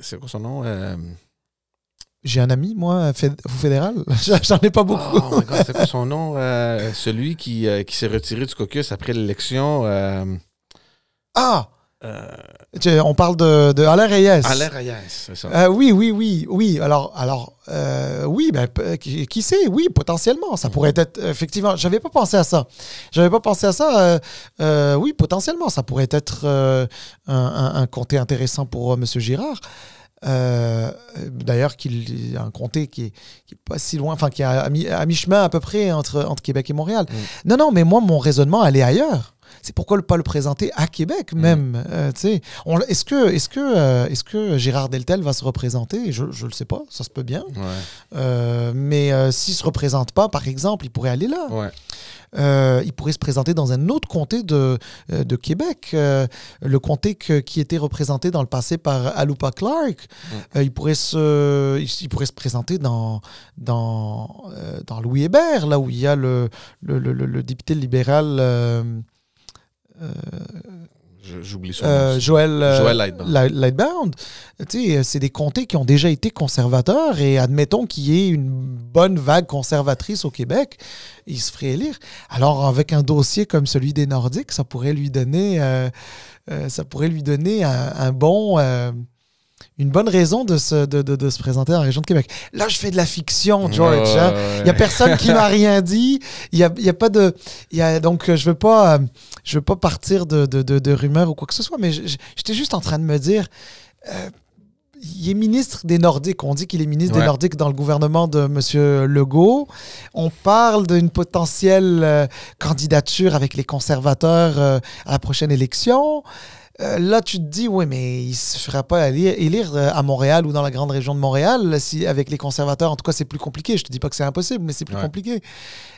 c'est quoi son nom? J'ai un ami, moi, au fédéral. J'en ai pas beaucoup. Oh my god, c'est quoi son nom? Euh, celui qui, euh, qui s'est retiré du caucus après l'élection. Euh, Ah On parle de, de Alain Reyes. Alain Reyes, c'est ça. Oui, oui, oui, oui. Alors, alors oui, ben, qui, qui sait, oui, potentiellement. Ça pourrait être, effectivement, j'avais pas pensé à ça. J'avais pas pensé à ça. oui, potentiellement, ça pourrait être un, un- un comté intéressant pour euh, M. Girard. Euh, D'ailleurs, qu'il y a un comté qui est, qui est pas si loin, enfin, qui est à, mi- à mi-chemin à peu près entre, entre Québec et Montréal. Mm. Non, non, mais moi, mon raisonnement allait ailleurs. C'est pourquoi ne pas le présenter à Québec même. euh, tu sais. On- Est-ce que, est que, euh, est que Gérard Deltel va se représenter? Je ne le sais pas, ça se peut bien. Ouais, Euh, mais euh, s'il ne se représente pas, par exemple, il pourrait aller là. ouais. Euh, il pourrait se présenter dans un autre comté de, euh, de Québec, euh, le comté que- qui était représenté dans le passé par Alupa Clark. Euh, il, pourrait se, il, pourrait se présenter dans, dans, euh, dans Louis Hébert, là où il y a le, le, le- député libéral euh, J'oublie son nom. euh, Joël, euh, Joël Lightbound. Light- Lightbound. Tu sais, c'est des comtés qui ont déjà été conservateurs et admettons qu'il y ait une bonne vague conservatrice au Québec, il se ferait élire. Alors avec un dossier comme celui des Nordiques, ça pourrait lui donner, euh, euh, ça pourrait lui donner un, un bon, euh, une bonne raison de se, de, de- de se présenter la région de Québec. Là, je fais de la fiction, George. Ouais, hein. ouais, Il n'y a personne qui m'a rien dit. Il y a, il y a pas de. il Y a, donc, je ne veux, pas, euh, je veux pas partir de, rumeurs ou quoi que ce soit, mais j'étais juste en train de me dire. euh, il est ministre des Nordiques. On dit qu'il est ministre des. Nordiques dans le gouvernement de M. Legault. On parle d'une potentielle euh, candidature avec les conservateurs euh, à la prochaine élection. Euh, là, tu te dis, oui, mais il ne se fera pas élire, euh, à Montréal ou dans la grande région de Montréal si, avec les conservateurs. En tout cas, c'est plus compliqué. Je te dis pas que c'est impossible, mais c'est plus compliqué.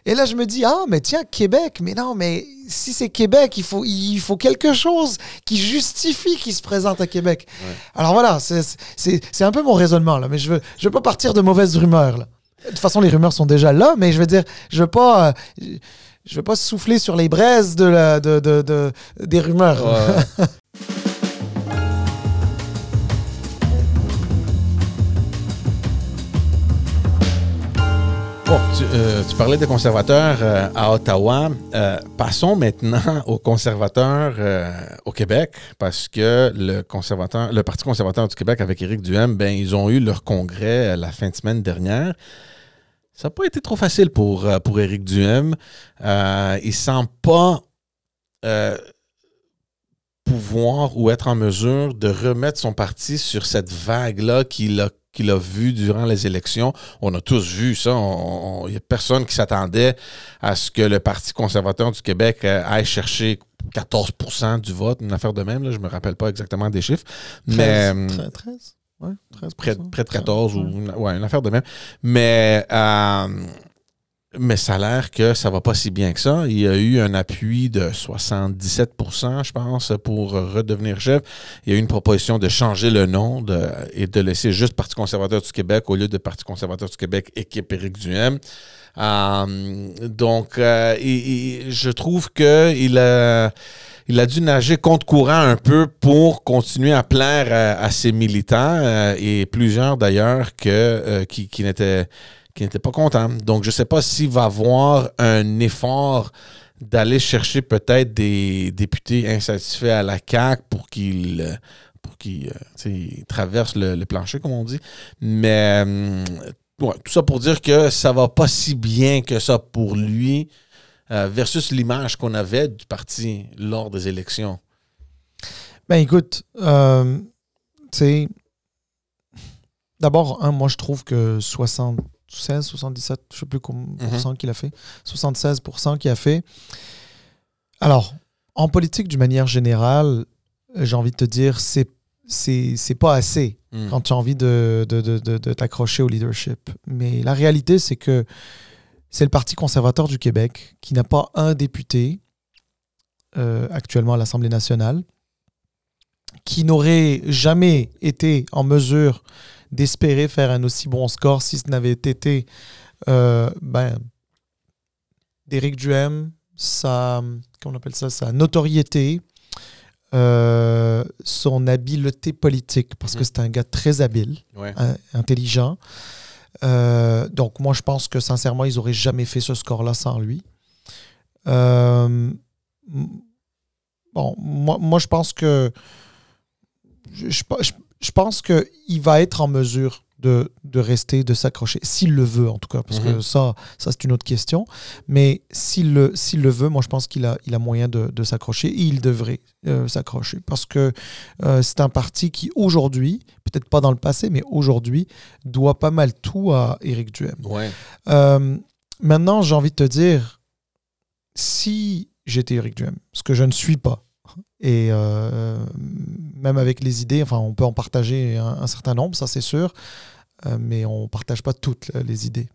Et là, je me dis, ah, mais tiens, Québec. Mais non, mais si c'est Québec, il faut, il faut quelque chose qui justifie qu'il se présente à Québec. Alors voilà, c'est un peu mon raisonnement, là. Mais je veux, je veux pas partir de mauvaises rumeurs, là. De toute façon, les rumeurs sont déjà là, mais je veux dire, je veux pas. Euh, je veux pas souffler sur les braises de la, de, de, de des rumeurs. Bon, euh, tu, parlais des conservateurs euh, à Ottawa. Euh, passons maintenant aux conservateurs au Québec, parce que le, conservateur, le Parti conservateur du Québec avec Éric Duhem, ben, ils ont eu leur congrès la fin de semaine dernière. Ça n'a pas été trop facile pour, pour Éric Duhem. Il ne sent pas pouvoir ou être en mesure de remettre son parti sur cette vague-là qu'il a qu'il a vu durant les élections. On a tous vu ça. Il n'y a personne qui s'attendait à ce que le Parti conservateur du Québec aille chercher 14% du vote, une affaire de même. Là, je ne me rappelle pas exactement des chiffres. 13, mais, 13? près, près, de 14 ou une, ouais, une affaire de même. Mais, euh, mais ça a l'air que ça va pas si bien que ça. Il y a eu un appui de 77% je pense, pour redevenir chef. Il y a eu une proposition de changer le nom de, et de laisser juste Parti conservateur du Québec au lieu de Parti conservateur du Québec, équipe Éric Duhem. Euh, donc, euh, je trouve qu'il a il a dû nager contre courant un peu pour continuer à plaire à, ses militants euh, et plusieurs d'ailleurs que, euh, qui, qui n'étaient qui pas contents. Donc, je ne sais pas s'il va avoir un effort d'aller chercher peut-être des députés insatisfaits à la CAQ pour qu'ils pour qu'ils euh, traversent le, plancher, comme on dit. Mais tout ça pour dire que ça va pas si bien que ça pour lui. Euh, versus l'image qu'on avait du parti lors des élections? Ben écoute, euh, tu sais, d'abord, moi je trouve que 76, 77, je ne sais plus combien mm qu'il a fait, 76% qu'il a fait. Alors, en politique, d'une manière générale, j'ai envie de te dire, c'est c'est pas assez mm. quand tu as envie de, de, de, de t'accrocher au leadership. Mais la réalité, c'est que c'est le Parti conservateur du Québec qui n'a pas un député euh, actuellement à l'Assemblée nationale, qui n'aurait jamais été en mesure d'espérer faire un aussi bon score si ce n'avait été euh, ben, Duhem, sa, on appelle ça, sa notoriété, euh, son habileté politique, parce que mmh. c'est un gars très habile, intelligent. Euh, donc, moi, je pense que sincèrement, ils n'auraient jamais fait ce score-là sans lui. Euh, bon, moi, moi, je pense que. Je, je, pense qu'il va être en mesure de, de rester, de s'accrocher, s'il le veut en tout cas, parce que mhm. ça, ça c'est une autre question. Mais s'il le, s'il le veut, moi je pense qu'il a, il a moyen de, de s'accrocher et il devrait euh, s'accrocher parce que c'est un parti qui aujourd'hui peut-être pas dans le passé, mais aujourd'hui, doit pas mal tout à Eric Duhem. Euh, maintenant, j'ai envie de te dire, si j'étais Eric Duhem, ce que je ne suis pas, et euh, même avec les idées, enfin, on peut en partager un, certain nombre, ça c'est sûr, euh, mais on ne partage pas toutes les idées.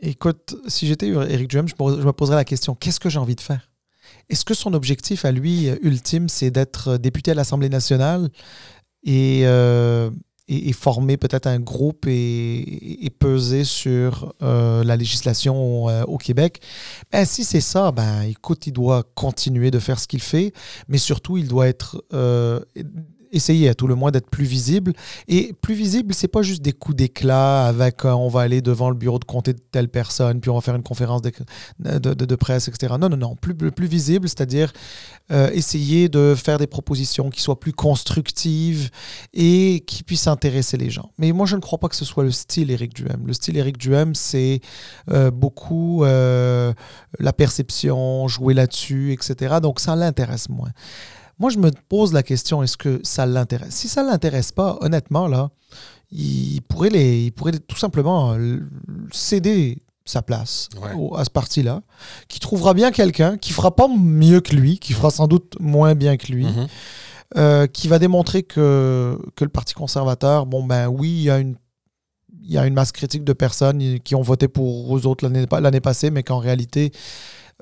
écoute, si j'étais Eric Duhem, je me poserais la question qu'est-ce que j'ai envie de faire? Est-ce que son objectif à lui euh, ultime, c'est d'être euh, député à l'Assemblée nationale et, euh, former peut-être un groupe et, peser sur la législation au Québec. Ben, Si c'est ça, ben, écoute, il doit continuer de faire ce qu'il fait, mais surtout, il doit être essayer à tout le moins d'être plus visible. Et plus visible, c'est pas juste des coups d'éclat avec euh, on va aller devant le bureau de comté de telle personne, puis on va faire une conférence de, de, presse, etc. Non, non, non. Plus, plus visible, c'est-à-dire euh, essayer de faire des propositions qui soient plus constructives et qui puissent intéresser les gens. Mais moi, je ne crois pas que ce soit le style Éric Duhem. Le style Éric Duhem, c'est euh, beaucoup la perception, jouer là-dessus, etc. Donc, ça l'intéresse moins. Moi, je me pose la question, est-ce que ça l'intéresse? Si ça ne l'intéresse pas, honnêtement, là, il pourrait, les, il pourrait tout simplement euh, céder sa place Ouais. au- à ce parti-là, qui trouvera bien quelqu'un, qui fera pas mieux que lui, qui fera sans doute moins bien que lui, Mhm. euh, qui va démontrer que, que le Parti conservateur, bon ben oui, il y a une il y a une masse critique de personnes qui ont voté pour eux autres l'année l'année passée, mais qu'en réalité,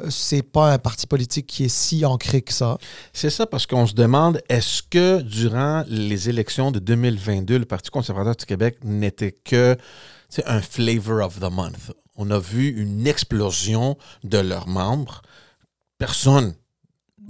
c'est pas un parti politique qui est si ancré que ça. C'est ça parce qu'on se demande est-ce que durant les élections de 2022, le Parti conservateur du Québec n'était que un flavor of the month? On a vu une explosion de leurs membres. Personne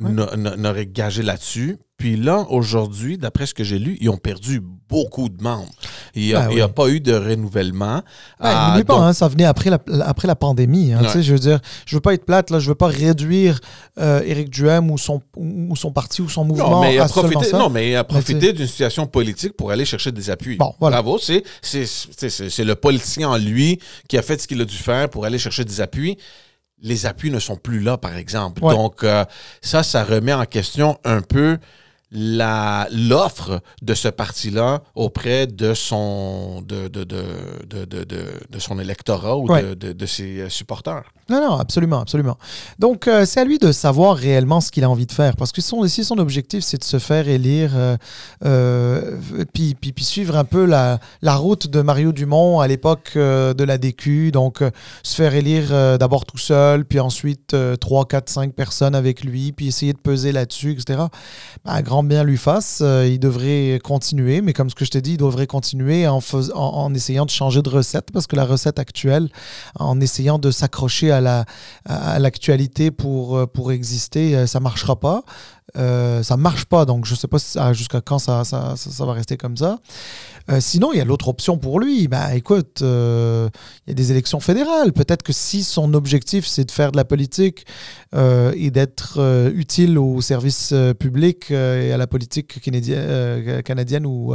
Ouais. n'a- n'a- n'aurait gagé là-dessus. Puis là, aujourd'hui, d'après ce que j'ai lu, ils ont perdu beaucoup de membres. Il n'y a, Ben a pas eu de renouvellement. Ouais, Ah, n'oublie pas, donc- hein, ça venait après la, après la pandémie. hein, Ouais. Je veux dire, je veux pas être plate, là, je veux pas réduire euh, Éric Duhem ou son, ou son parti ou son mouvement Non, mais il a profité, non, mais il a profité d'une situation politique pour aller chercher des appuis. Bon, voilà. Bravo, c'est le politicien en lui qui a fait ce qu'il a dû faire pour aller chercher des appuis. Les appuis ne sont plus là, par exemple. Ouais. Donc, euh, ça, ça remet en question un peu l'offre de ce parti-là auprès de son, de, de, de, de, son électorat ou Ouais. de, ses euh, supporters. Non, non, absolument, absolument. Donc, euh, c'est à lui de savoir réellement ce qu'il a envie de faire. Parce que son, si son objectif, c'est de se faire élire, euh, euh, puis, puis, puis suivre un peu la, la route de Mario Dumont à l'époque de la DQ, donc se faire élire d'abord tout seul, puis ensuite euh, 3, 4, 5 personnes avec lui, puis essayer de peser là-dessus, etc. Ben, grand bien lui fasse, euh, il devrait continuer, mais comme ce que je t'ai dit, il devrait continuer en, en, essayant de changer de recette, parce que la recette actuelle, en essayant de s'accrocher à la à l'actualité pour, euh, pour exister, euh, ça marchera pas. Euh, ça marche pas, donc je sais pas jusqu'à quand ça, va rester comme ça. Euh, sinon, il y a l'autre option pour lui. Ben, écoute, euh, il y a des élections fédérales. Peut-être que si son objectif, c'est de faire de la politique euh, et d'être utile au service public et à la politique canadienne, ou,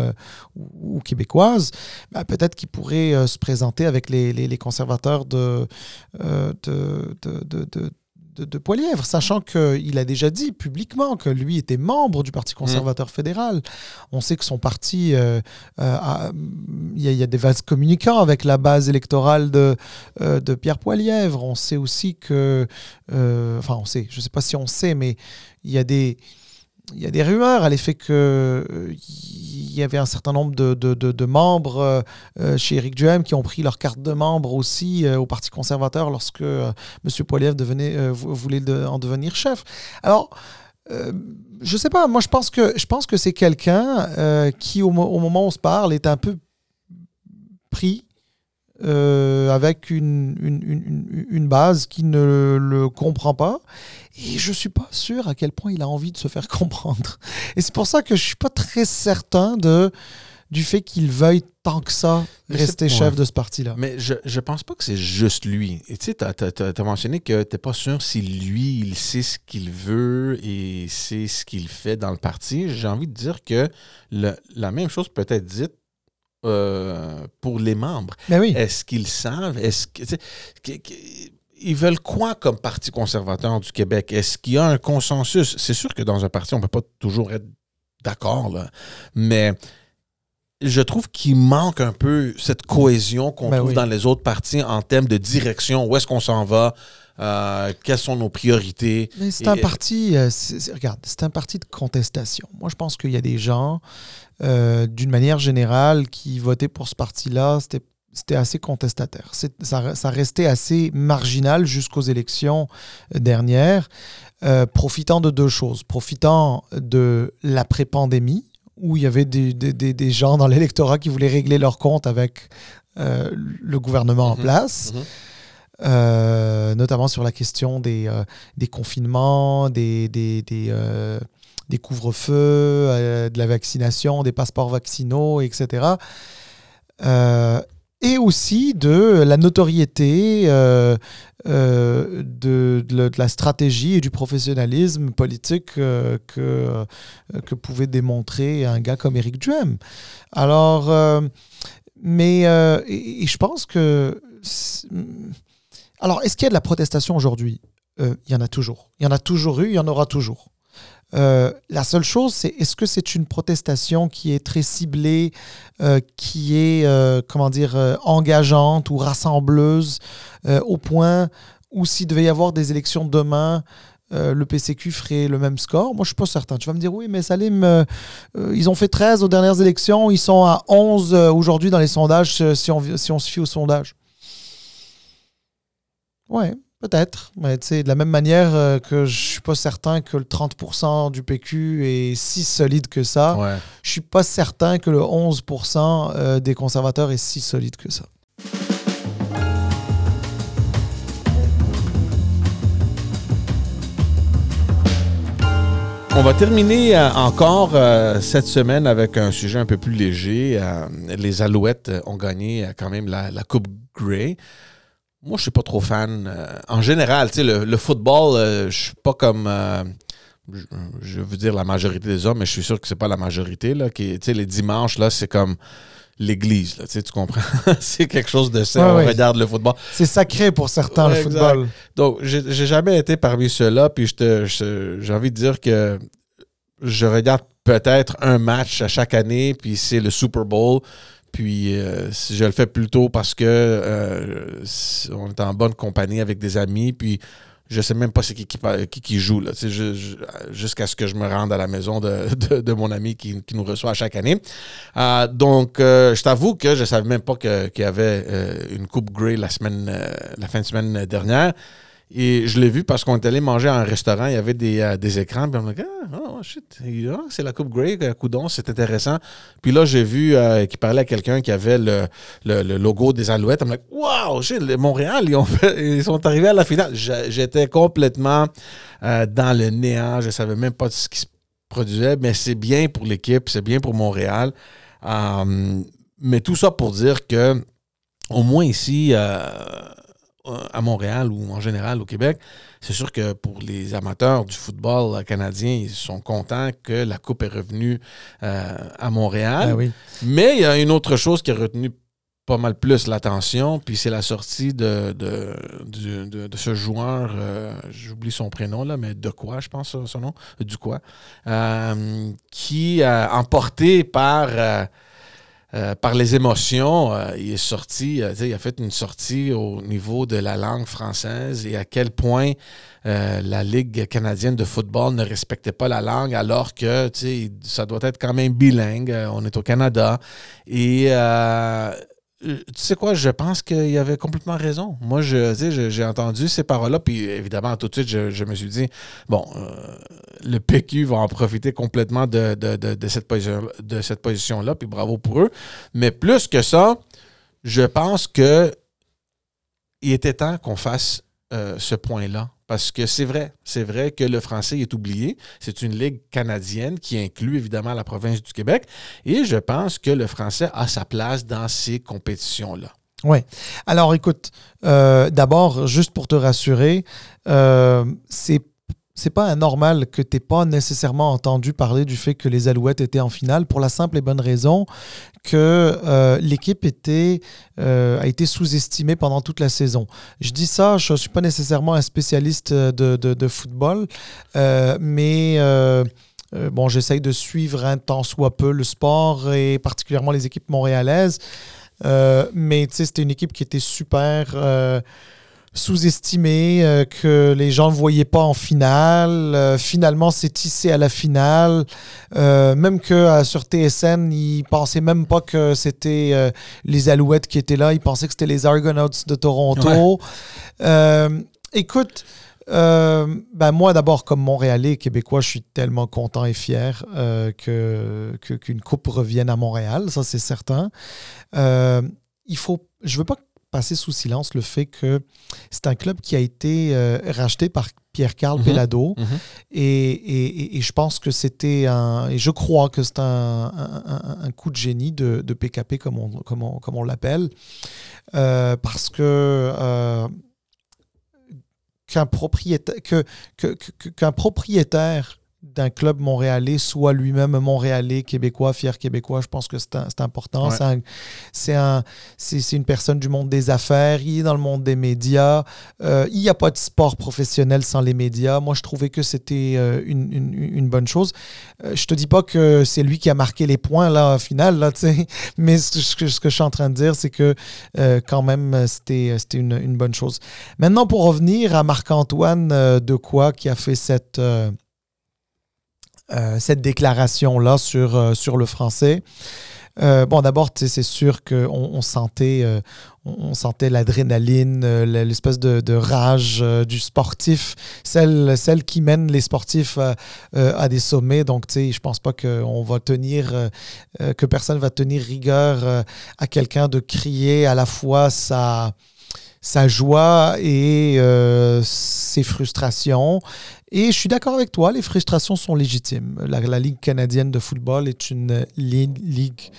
québécoise, ben, peut-être qu'il pourrait se présenter avec les, conservateurs de, de, Poilièvre, sachant qu'il a déjà dit publiquement que lui était membre du Parti conservateur fédéral. On sait que son parti, euh, euh, il y, a- il y a des vases communicants avec la base électorale de, euh, de Pierre Poilièvre. On sait aussi que, enfin on sait, je ne sais pas si on sait, mais il y a des... Il y a des rumeurs à l'effet que euh, y avait un certain nombre de, membres euh, euh, chez Éric Duhem qui ont pris leur carte de membre aussi au Parti conservateur lorsque M. Poiliev devenait, vou- voulait en devenir chef. Alors, je sais pas, moi je pense que, je pense que c'est quelqu'un qui, au, mo- au moment où on se parle, est un peu pris avec une, une- une base qui ne le comprend pas. Et je suis pas sûr à quel point il a envie de se faire comprendre. Et c'est pour ça que je suis pas très certain de, du fait qu'il veuille tant que ça Mais rester chef ouais. de ce parti-là. Mais je, je pense pas que c'est juste lui. Et tu sais, t'as- t'as mentionné que t'es pas sûr si lui, il sait ce qu'il veut et sait ce qu'il fait dans le parti. J'ai envie de dire que le- la même chose peut être dite euh, pour les membres. Mais oui. Est-ce qu'ils savent? Est-ce que, tu sais, que- que- ils veulent quoi comme Parti conservateur du Québec? Est-ce qu'il y a un consensus? C'est sûr que dans un parti, on ne peut pas toujours être d'accord, là. mais je trouve qu'il manque un peu cette cohésion qu'on Ben trouve oui. dans les autres partis en termes de direction. Où est-ce qu'on s'en va? Euh, quelles sont nos priorités? Mais c'est un parti, euh, regarde, c'est un parti de contestation. Moi, je pense qu'il y a des gens, euh, d'une manière générale, qui votaient pour ce parti-là, c'était c'était assez contestataire. Ça, ça restait assez marginal jusqu'aux élections euh, dernières, euh, profitant de deux choses. Profitant de l'après-pandémie, où il y avait des, des- des- gens dans l'électorat qui voulaient régler leurs comptes avec euh, le gouvernement en Mhm. place. Mhm. Euh, notamment sur la question des, des confinements, des, des, des, couvre-feux, de la vaccination, des passeports vaccinaux, etc. Euh, et aussi de la notoriété euh, euh, de, la- stratégie et du professionnalisme politique euh, que, que pouvait démontrer un gars comme Éric Duhem. Alors, mais je pense que... Alors, est-ce qu'il y a de la protestation aujourd'hui? Il y en a toujours. Il y en a toujours eu, il y en aura toujours. Euh, la seule chose, c'est est-ce que c'est une protestation qui est très ciblée, euh, qui est, euh, comment dire, engageante ou rassembleuse, au point où s'il devait y avoir des élections demain, le PCQ ferait le même score? Moi, je suis pas certain. Tu vas me dire, oui, mais Salim, ils ont fait 13 aux dernières élections, ils sont à 11 aujourd'hui dans les sondages, si on, si on se fie aux sondages. Ouais, Peut-être, mais tu sais, de la même manière euh, que je suis pas certain que le 30% du PQ est si solide que ça, ouais. je suis pas certain que le 11% euh, des conservateurs est si solide que ça. On va terminer euh, encore cette semaine avec un sujet un peu plus léger. les Alouettes ont gagné quand même la, la Coupe Grey. Moi, je suis pas trop fan. Euh, en général, tu sais, le, football, euh, je suis pas comme. Euh, je, veux dire la majorité des hommes, mais je suis sûr que c'est pas la majorité. Là, qui, les dimanches, là, c'est comme l'église. Là, tu comprends? c'est quelque chose de ça. on regarde le football. C'est sacré pour certains, le football. Donc, j'ai jamais été parmi ceux-là. Puis j'ai envie de dire que je regarde peut-être un match à chaque année, puis c'est le Super Bowl. Puis euh, je le fais plutôt parce que euh, on est en bonne compagnie avec des amis. Puis je sais même pas c'est qui qui, joue là, jusqu'à ce que je me rende à la maison de, mon ami qui, nous reçoit à chaque année. Euh, donc, je t'avoue que je savais même pas qu'il y avait une coupe Grey la semaine, la fin de semaine dernière. Et je l'ai vu parce qu'on est allé manger à un restaurant, il y avait des, euh, écrans, puis on m'a dit Ah, oh, shit, ah, c'est la Coupe Grey, euh, Coudon, c'est intéressant. Puis là, j'ai vu euh, qu'il parlait à quelqu'un qui avait le, logo des Alouettes. On m'a dit Waouh, shit, Montréal, ils, ont ils sont arrivés à la finale. J'étais complètement dans le néant, je savais même pas ce qui se produisait, mais c'est bien pour l'équipe, c'est bien pour Montréal. mais tout ça pour dire que, au moins ici, à Montréal ou en général au Québec, c'est sûr que pour les amateurs du football canadien, ils sont contents que la Coupe est revenue euh, à Montréal. Ben Mais il y a une autre chose qui a retenu pas mal plus l'attention, puis c'est la sortie de, de, ce joueur, euh, j'oublie son prénom là, mais de quoi, je pense son nom, du quoi, qui, emporté par euh, par les émotions, euh, il est sorti, euh, il a fait une sortie au niveau de la langue française et à quel point la Ligue canadienne de football ne respectait pas la langue alors que ça doit être quand même bilingue. On est au Canada. Et euh, tu sais quoi, je pense qu'il avait complètement raison. Moi, je, j'ai entendu ces paroles-là, puis évidemment, tout de suite, je, me suis dit, bon, euh, le PQ va en profiter complètement de, cette, position, de cette position-là, puis bravo pour eux. Mais plus que ça, je pense que il était temps qu'on fasse euh, ce point-là parce que c'est vrai, c'est vrai que le français est oublié. C'est une ligue canadienne qui inclut évidemment la province du Québec. Et je pense que le français a sa place dans ces compétitions-là. Oui. Alors écoute, euh, d'abord, juste pour te rassurer, euh, c'est c'est pas anormal que tu n'aies pas nécessairement entendu parler du fait que les Alouettes étaient en finale pour la simple et bonne raison que euh, l'équipe euh, a été sous-estimée pendant toute la saison. Je dis ça, je suis pas nécessairement un spécialiste de, de, football, euh, mais bon, j'essaye de suivre un tant soit peu le sport et particulièrement les équipes montréalaises. mais c'était une équipe qui était super sous-estimé, euh, que les gens ne voyaient pas en finale. Euh, finalement, c'est tissé à la finale. Euh, même que sur TSN, ils pensaient même pas que c'était les Alouettes qui étaient là. Ils pensaient que c'était les Argonauts de Toronto. écoute, ben moi d'abord, comme Montréalais Québécois, je suis tellement content et fier que qu'une coupe revienne à Montréal, ça c'est certain. il faut, je veux pas passer sous silence le fait que c'est un club qui a été euh, racheté par Pierre-Carl Pelado. Mhm. Mhm. Et, je pense que c'était un. Et je crois que c'est un, coup de génie de, PKP, comme on, comme on, l'appelle. Euh, parce que. Euh, qu'un propriétaire, que, qu'un propriétaire d'un club montréalais soit lui-même montréalais, québécois, fier québécois. Je pense que c'est important. C'est un, une personne du monde des affaires, il est dans le monde des médias. Euh, il n'y a pas de sport professionnel sans les médias. Moi, je trouvais que c'était euh, une, une, bonne chose. Euh, je te dis pas que c'est lui qui a marqué les points là, au final, là, mais ce que, ce que je suis en train de dire, c'est que quand même, c'était une, une bonne chose. Maintenant, pour revenir à Marc-Antoine de quoi qui a fait cette cette déclaration-là sur, euh, sur le français. Euh, bon, d'abord, c'est sûr qu'on on sentait, on sentait l'adrénaline, l'espèce de, rage du sportif, celle, celle qui mène les sportifs à des sommets. Donc, tu sais, je pense pas qu'on va tenir, que personne va tenir rigueur à quelqu'un de crier à la fois sa, sa joie et ses frustrations. Et je suis d'accord avec toi, les frustrations sont légitimes. La, Ligue canadienne de football est une ligue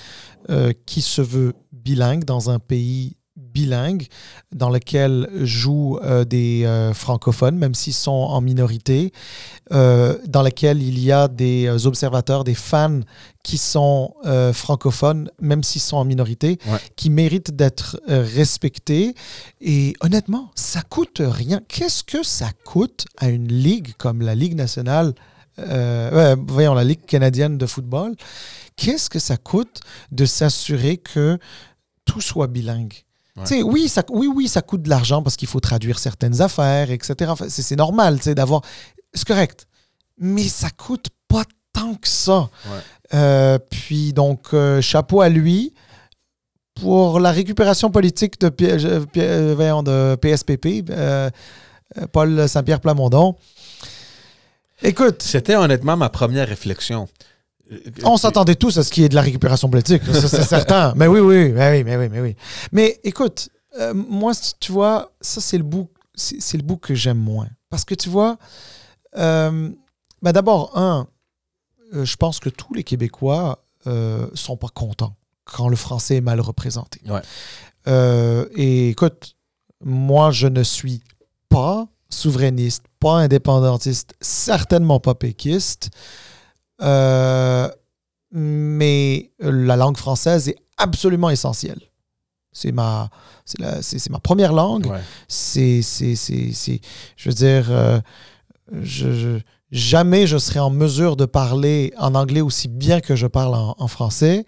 euh, qui se veut bilingue dans un pays bilingue dans lequel jouent euh, des euh, francophones, même s'ils sont en minorité, euh, dans lequel il y a des observateurs, des fans qui sont francophones, même s'ils sont en minorité, qui méritent d'être respectés. Et honnêtement, ça coûte rien. Qu'est-ce que ça coûte à une ligue comme la Ligue nationale voyons, la Ligue canadienne de football, qu'est-ce que ça coûte de s'assurer que tout soit bilingue? Oui, ça, oui, oui, ça coûte de l'argent parce qu'il faut traduire certaines affaires, etc. c'est normal d'avoir. C'est correct. Mais ça coûte pas tant que ça. Euh, puis donc, euh, chapeau à lui pour la récupération politique de, de PSPP, euh, Paul Saint-Pierre Plamondon. Écoute. C'était honnêtement ma première réflexion. On s'attendait tous à ce qui est de la récupération politique, c'est certain. Mais oui, oui, mais oui, mais oui, mais oui. Mais écoute, euh, moi, tu vois, ça, c'est le bout, c'est le bout que j'aime moins. Parce que tu vois, euh, ben d'abord, un, euh, je pense que tous les Québécois euh, sont pas contents quand le français est mal représenté. et écoute, moi, je ne suis pas souverainiste, pas indépendantiste, certainement pas péquiste. Euh, mais la langue française est absolument essentielle. C'est ma, c'est ma première langue. C'est, je veux dire, euh, je, jamais je serai en mesure de parler en anglais aussi bien que je parle en français.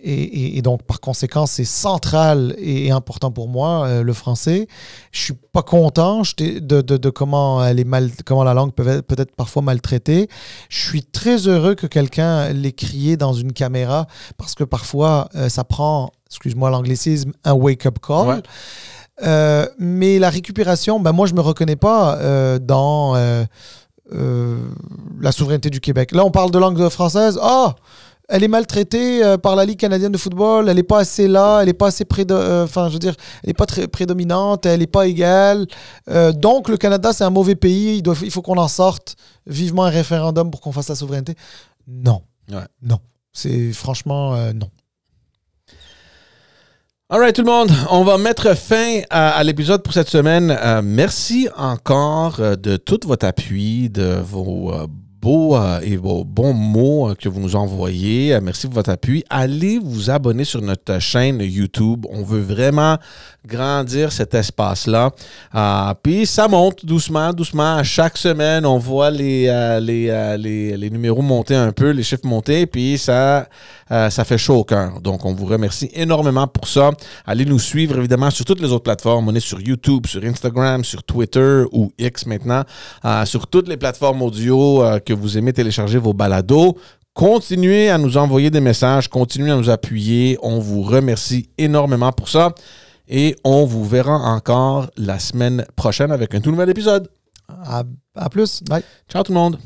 Et, donc, par conséquent, c'est central et, important pour moi, euh, le français. Je suis pas content de, de, comment, elle est mal, comment la langue peut être, peut être parfois maltraitée. Je suis très heureux que quelqu'un l'ait crié dans une caméra parce que parfois, euh, ça prend, excuse-moi l'anglicisme, un wake-up call. Euh, mais la récupération, ben moi, je me reconnais pas dans la souveraineté du Québec. Là, on parle de langue française. Ah! Elle est maltraitée euh, par la Ligue canadienne de football, elle n'est pas assez là, elle n'est pas assez euh, enfin je veux dire, elle est pas très prédominante, elle n'est pas égale. Euh, donc le Canada c'est un mauvais pays, il, doit, il faut qu'on en sorte vivement un référendum pour qu'on fasse la souveraineté. Non, non, c'est franchement non. Alright tout le monde, on va mettre fin à, l'épisode pour cette semaine. merci encore de tout votre appui, de vos beaux euh, et vos bons mots euh, que vous nous envoyez. Euh, merci pour votre appui. Allez vous abonner sur notre chaîne YouTube. On veut vraiment grandir cet espace-là. puis ça monte doucement, doucement. Chaque semaine, on voit les, numéros monter un peu, les chiffres monter, puis ça, ça fait chaud au cœur. Donc, on vous remercie énormément pour ça. Allez nous suivre, évidemment, sur toutes les autres plateformes. On est sur YouTube, sur Instagram, sur Twitter ou X maintenant, sur toutes les plateformes audio que vous aimez télécharger vos balados. Continuez à nous envoyer des messages, continuez à nous appuyer. On vous remercie énormément pour ça. Et on vous verra encore la semaine prochaine avec un tout nouvel épisode. À, à plus. Bye. Ciao tout le monde.